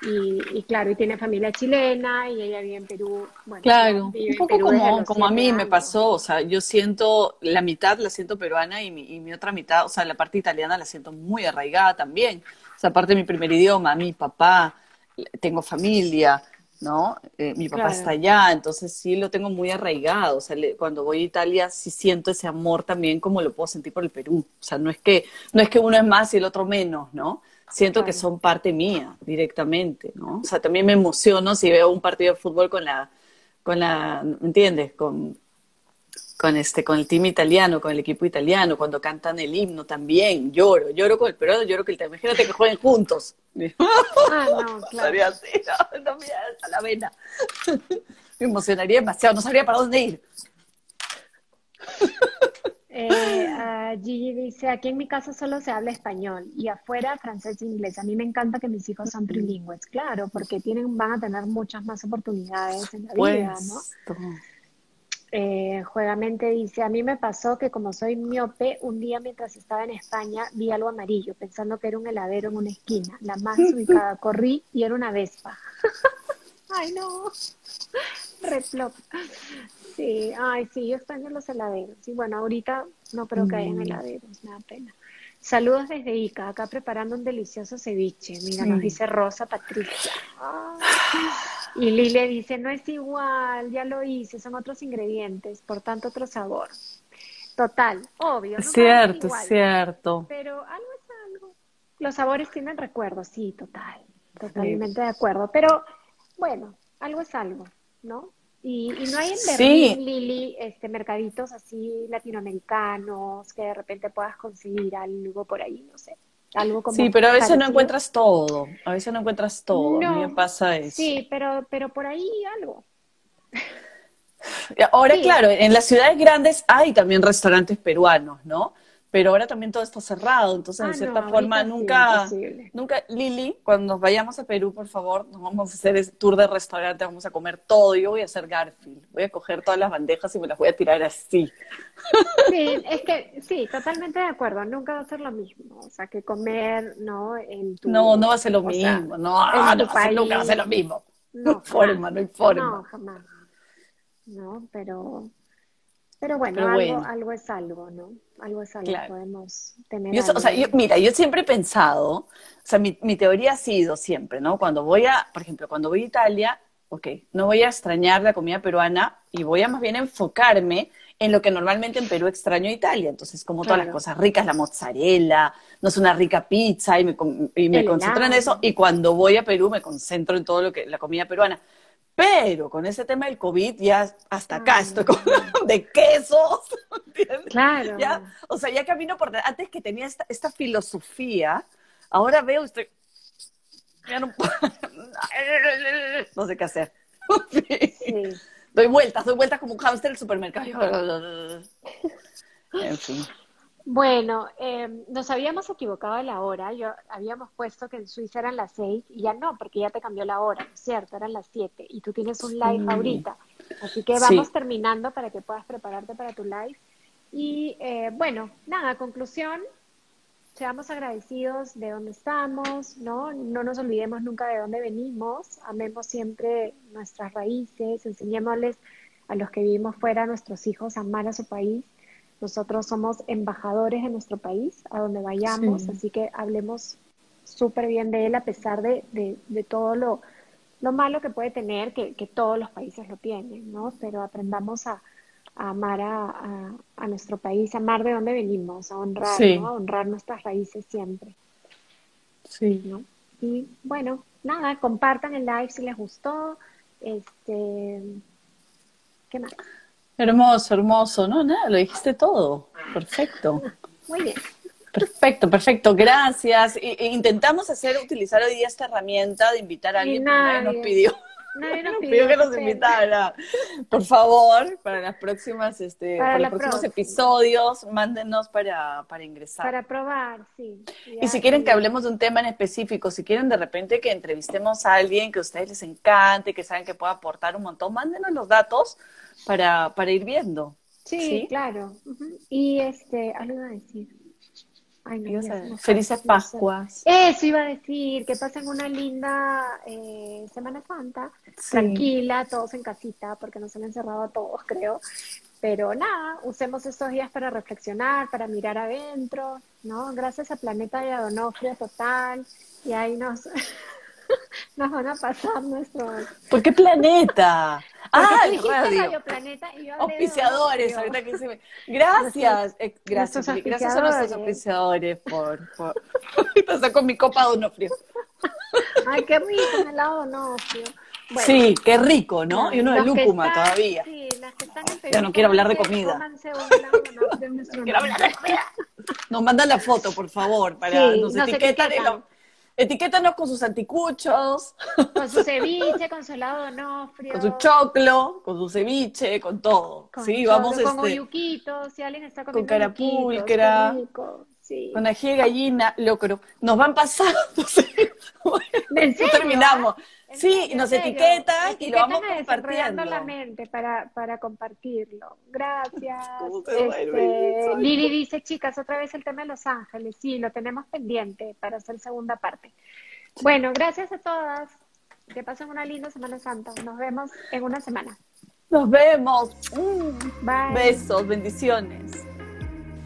Y, y claro, y tiene familia chilena y ella vive en Perú. Bueno, Claro, un poco como, como a mí me años. pasó, o sea, yo siento, la mitad la siento peruana y mi, y mi otra mitad, o sea, la parte italiana la siento muy arraigada también. O sea, aparte de mi primer idioma, mi papá, tengo familia, ¿no? Eh, mi papá Claro. está allá, entonces sí lo tengo muy arraigado. O sea, le- cuando voy a Italia sí siento ese amor también como lo puedo sentir por el Perú. O sea, no es que, no es que uno es más y el otro menos, ¿no? Siento que son parte mía directamente, ¿no? O sea, también me emociono si veo un partido de fútbol con la, con la, ¿me entiendes? Con, con este, con el team italiano, con el equipo italiano, cuando cantan el himno también, lloro, lloro con el peruano, lloro con el italiano. Imagínate que jueguen juntos. Ah, no, *laughs* claro. Sería así, *laughs* no, no me da la vena. *laughs* Me emocionaría demasiado, no sabría para dónde ir. Eh, *gasps* Gigi dice, aquí en mi casa solo se habla español y afuera francés e inglés. A mí me encanta que mis hijos son trilingües, claro, porque tienen, van a tener muchas más oportunidades en la vida, ¿no? Eh, Juegamente dice, a mí me pasó que como soy miope, un día mientras estaba en España vi algo amarillo, pensando que era un heladero en una esquina, la más *laughs* ubicada. Corrí y era una vespa. *laughs* Ay, no. Replop. Sí, ay, sí, yo extraño los heladeros. Y bueno, ahorita no creo que hayan heladeros, me da pena. Saludos desde Ica, acá preparando un delicioso ceviche. Mira, nos dice Rosa Patricia. Ay. Y Lile dice, no es igual, ya lo hice, son otros ingredientes, por tanto otro sabor. Total, obvio. Cierto, igual, cierto. Pero algo es algo. Los sabores tienen recuerdos, sí, total. Totalmente de acuerdo. Pero bueno, algo es algo, ¿no? Y, y no hay en Sí. Berlín, Lili, este, mercaditos así latinoamericanos que de repente puedas conseguir algo por ahí, no sé. Algo como Sí, pero a veces no encuentras todo. A veces no encuentras todo. A mí No, me pasa eso. Sí, pero, pero por ahí algo. *laughs* Ahora, Sí. claro, en las ciudades grandes hay también restaurantes peruanos, ¿no? Pero ahora también todo está cerrado, entonces Ah, de cierta no, forma nunca, imposible. nunca, Lili, cuando nos vayamos a Perú, por favor, nos vamos a hacer ese tour de restaurante, vamos a comer todo. Yo voy a hacer Garfield, voy a coger todas las bandejas y me las voy a tirar así. *laughs* Sí, es que sí, totalmente de acuerdo. Nunca va a ser lo mismo. O sea, que comer, ¿no? En tu, No, no va a ser lo sea, mismo, no, no tu va a ser, nunca va a ser lo mismo. No, No *laughs* hay forma, no hay forma. No, jamás. No, pero, pero bueno, Pero algo, bueno. algo es algo, ¿no? Algo es algo. Claro. Podemos tener Yo, o sea, algo. yo- mira, yo siempre he pensado, o sea, mi, mi teoría ha sido siempre, ¿no? Cuando voy a, por ejemplo, cuando voy a Italia, ok, no voy a extrañar la comida peruana y voy a más bien enfocarme en lo que normalmente en Perú extraño a Italia. Entonces, como todas las cosas ricas, la mozzarella, no es una rica pizza y me, y me concentro en eso. Y cuando voy a Perú me concentro en todo lo que, la comida peruana. Pero con ese tema del COVID ya hasta acá Ay, estoy con, *laughs* de quesos, ¿entiendes? Claro. Ya, o sea, ya camino por antes que tenía esta, esta filosofía, ahora veo estoy ya no puedo- *laughs* no sé qué hacer. *laughs* Sí. Doy vueltas, doy vueltas como un hámster del supermercado. En fin. Bueno, eh, nos habíamos equivocado de la hora. Yo habíamos puesto que en Suiza eran las seis y ya no, porque ya te cambió la hora, ¿no es cierto? Eran las siete y tú tienes un live ahorita. Así que vamos Sí. terminando para que puedas prepararte para tu live. Y eh, bueno, nada, conclusión, seamos agradecidos de dónde estamos, ¿no? No nos olvidemos nunca de dónde venimos, amemos siempre nuestras raíces, enseñémosles a los que vivimos fuera, a nuestros hijos, a amar a su país. Nosotros somos embajadores de nuestro país, a donde vayamos, Sí. así que hablemos súper bien de él a pesar de, de, de todo lo, lo malo que puede tener, que, que todos los países lo tienen, ¿no? Pero aprendamos a, a amar a, a- a nuestro país, a amar de dónde venimos, a honrar, Sí. ¿no? A honrar nuestras raíces siempre, Sí. ¿no? Y bueno, nada, compartan el live si les gustó, este, ¿qué más? Hermoso, hermoso. No, nada, lo dijiste todo. Perfecto. Muy bien. Perfecto, perfecto. Gracias. E intentamos hacer, utilizar hoy día esta herramienta de invitar a Y alguien, pero nadie nos pidió. Nadie *laughs* nos pidió pidió que nos invitara. Por favor, para las próximas, este, Para los próximos próxima. episodios, mándenos para, para ingresar. Para probar, sí. Y si quieren que hablemos de un tema en específico, si quieren de repente que entrevistemos a alguien que a ustedes les encante, que saben que pueda aportar un montón, mándenos los datos para, para ir viendo. Sí, ¿sí? claro. Y este, algo iba a decir. Ay, no. Felices No. Pascuas. Eso iba a decir, que pasen una linda eh, Semana Santa, Sí. tranquila, todos en casita, porque nos han encerrado a todos, creo. Pero nada, usemos estos días para reflexionar, para mirar adentro, ¿no? Gracias a Planeta y a Donofrio Total, y ahí nos, *laughs* nos van a pasar nuestros... ¿Por qué planeta? Ah, el dijiste radio. Radio Planeta y yo hablé de Auspiciadores, ahorita que se me... Gracias, eh, gracias, gracias a nuestros auspiciadores por... por... *laughs* Ahorita saco mi copa de Onofrio. Ay, qué rico, un helado Donofrio. Bueno, sí, qué rico, ¿no? Y uno de lúcuma están- todavía. Sí, la que están en Perú, Ya no quiero hablar de comida. *laughs* Quiero hablar de comida. Nos mandan la foto, por favor, para Sí, nos nos etiquetan. Etiquétanos con sus anticuchos, Con su ceviche, con su helado onofrio. con su choclo, con su ceviche, con todo. con sí, choclo, vamos con este, uyuquito, si alguien está con comiendo carapulcra, rico, sí. con ají de gallina, locro. Nos van pasando. *laughs* ¿En serio, terminamos. ¿En Sí, nos etiquetan y lo vamos compartiendo. la mente para, para compartirlo. Gracias. *laughs* ¿Cómo se va a ir, Este, Lili dice, chicas, otra vez el tema de Los Ángeles. Sí, lo tenemos pendiente para hacer segunda parte. Bueno, gracias a todas. Que pasen una linda Semana Santa. Nos vemos en una semana. Nos vemos. Mm. Bye. Besos, bendiciones.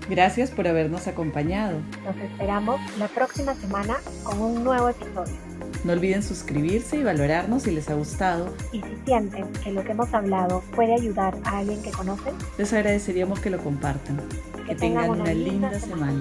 Gracias por habernos acompañado. Nos esperamos la próxima semana con un nuevo episodio. No olviden suscribirse y valorarnos si les ha gustado. Y si sienten que lo que hemos hablado puede ayudar a alguien que conocen, Les agradeceríamos que lo compartan. Que tengan una linda semana.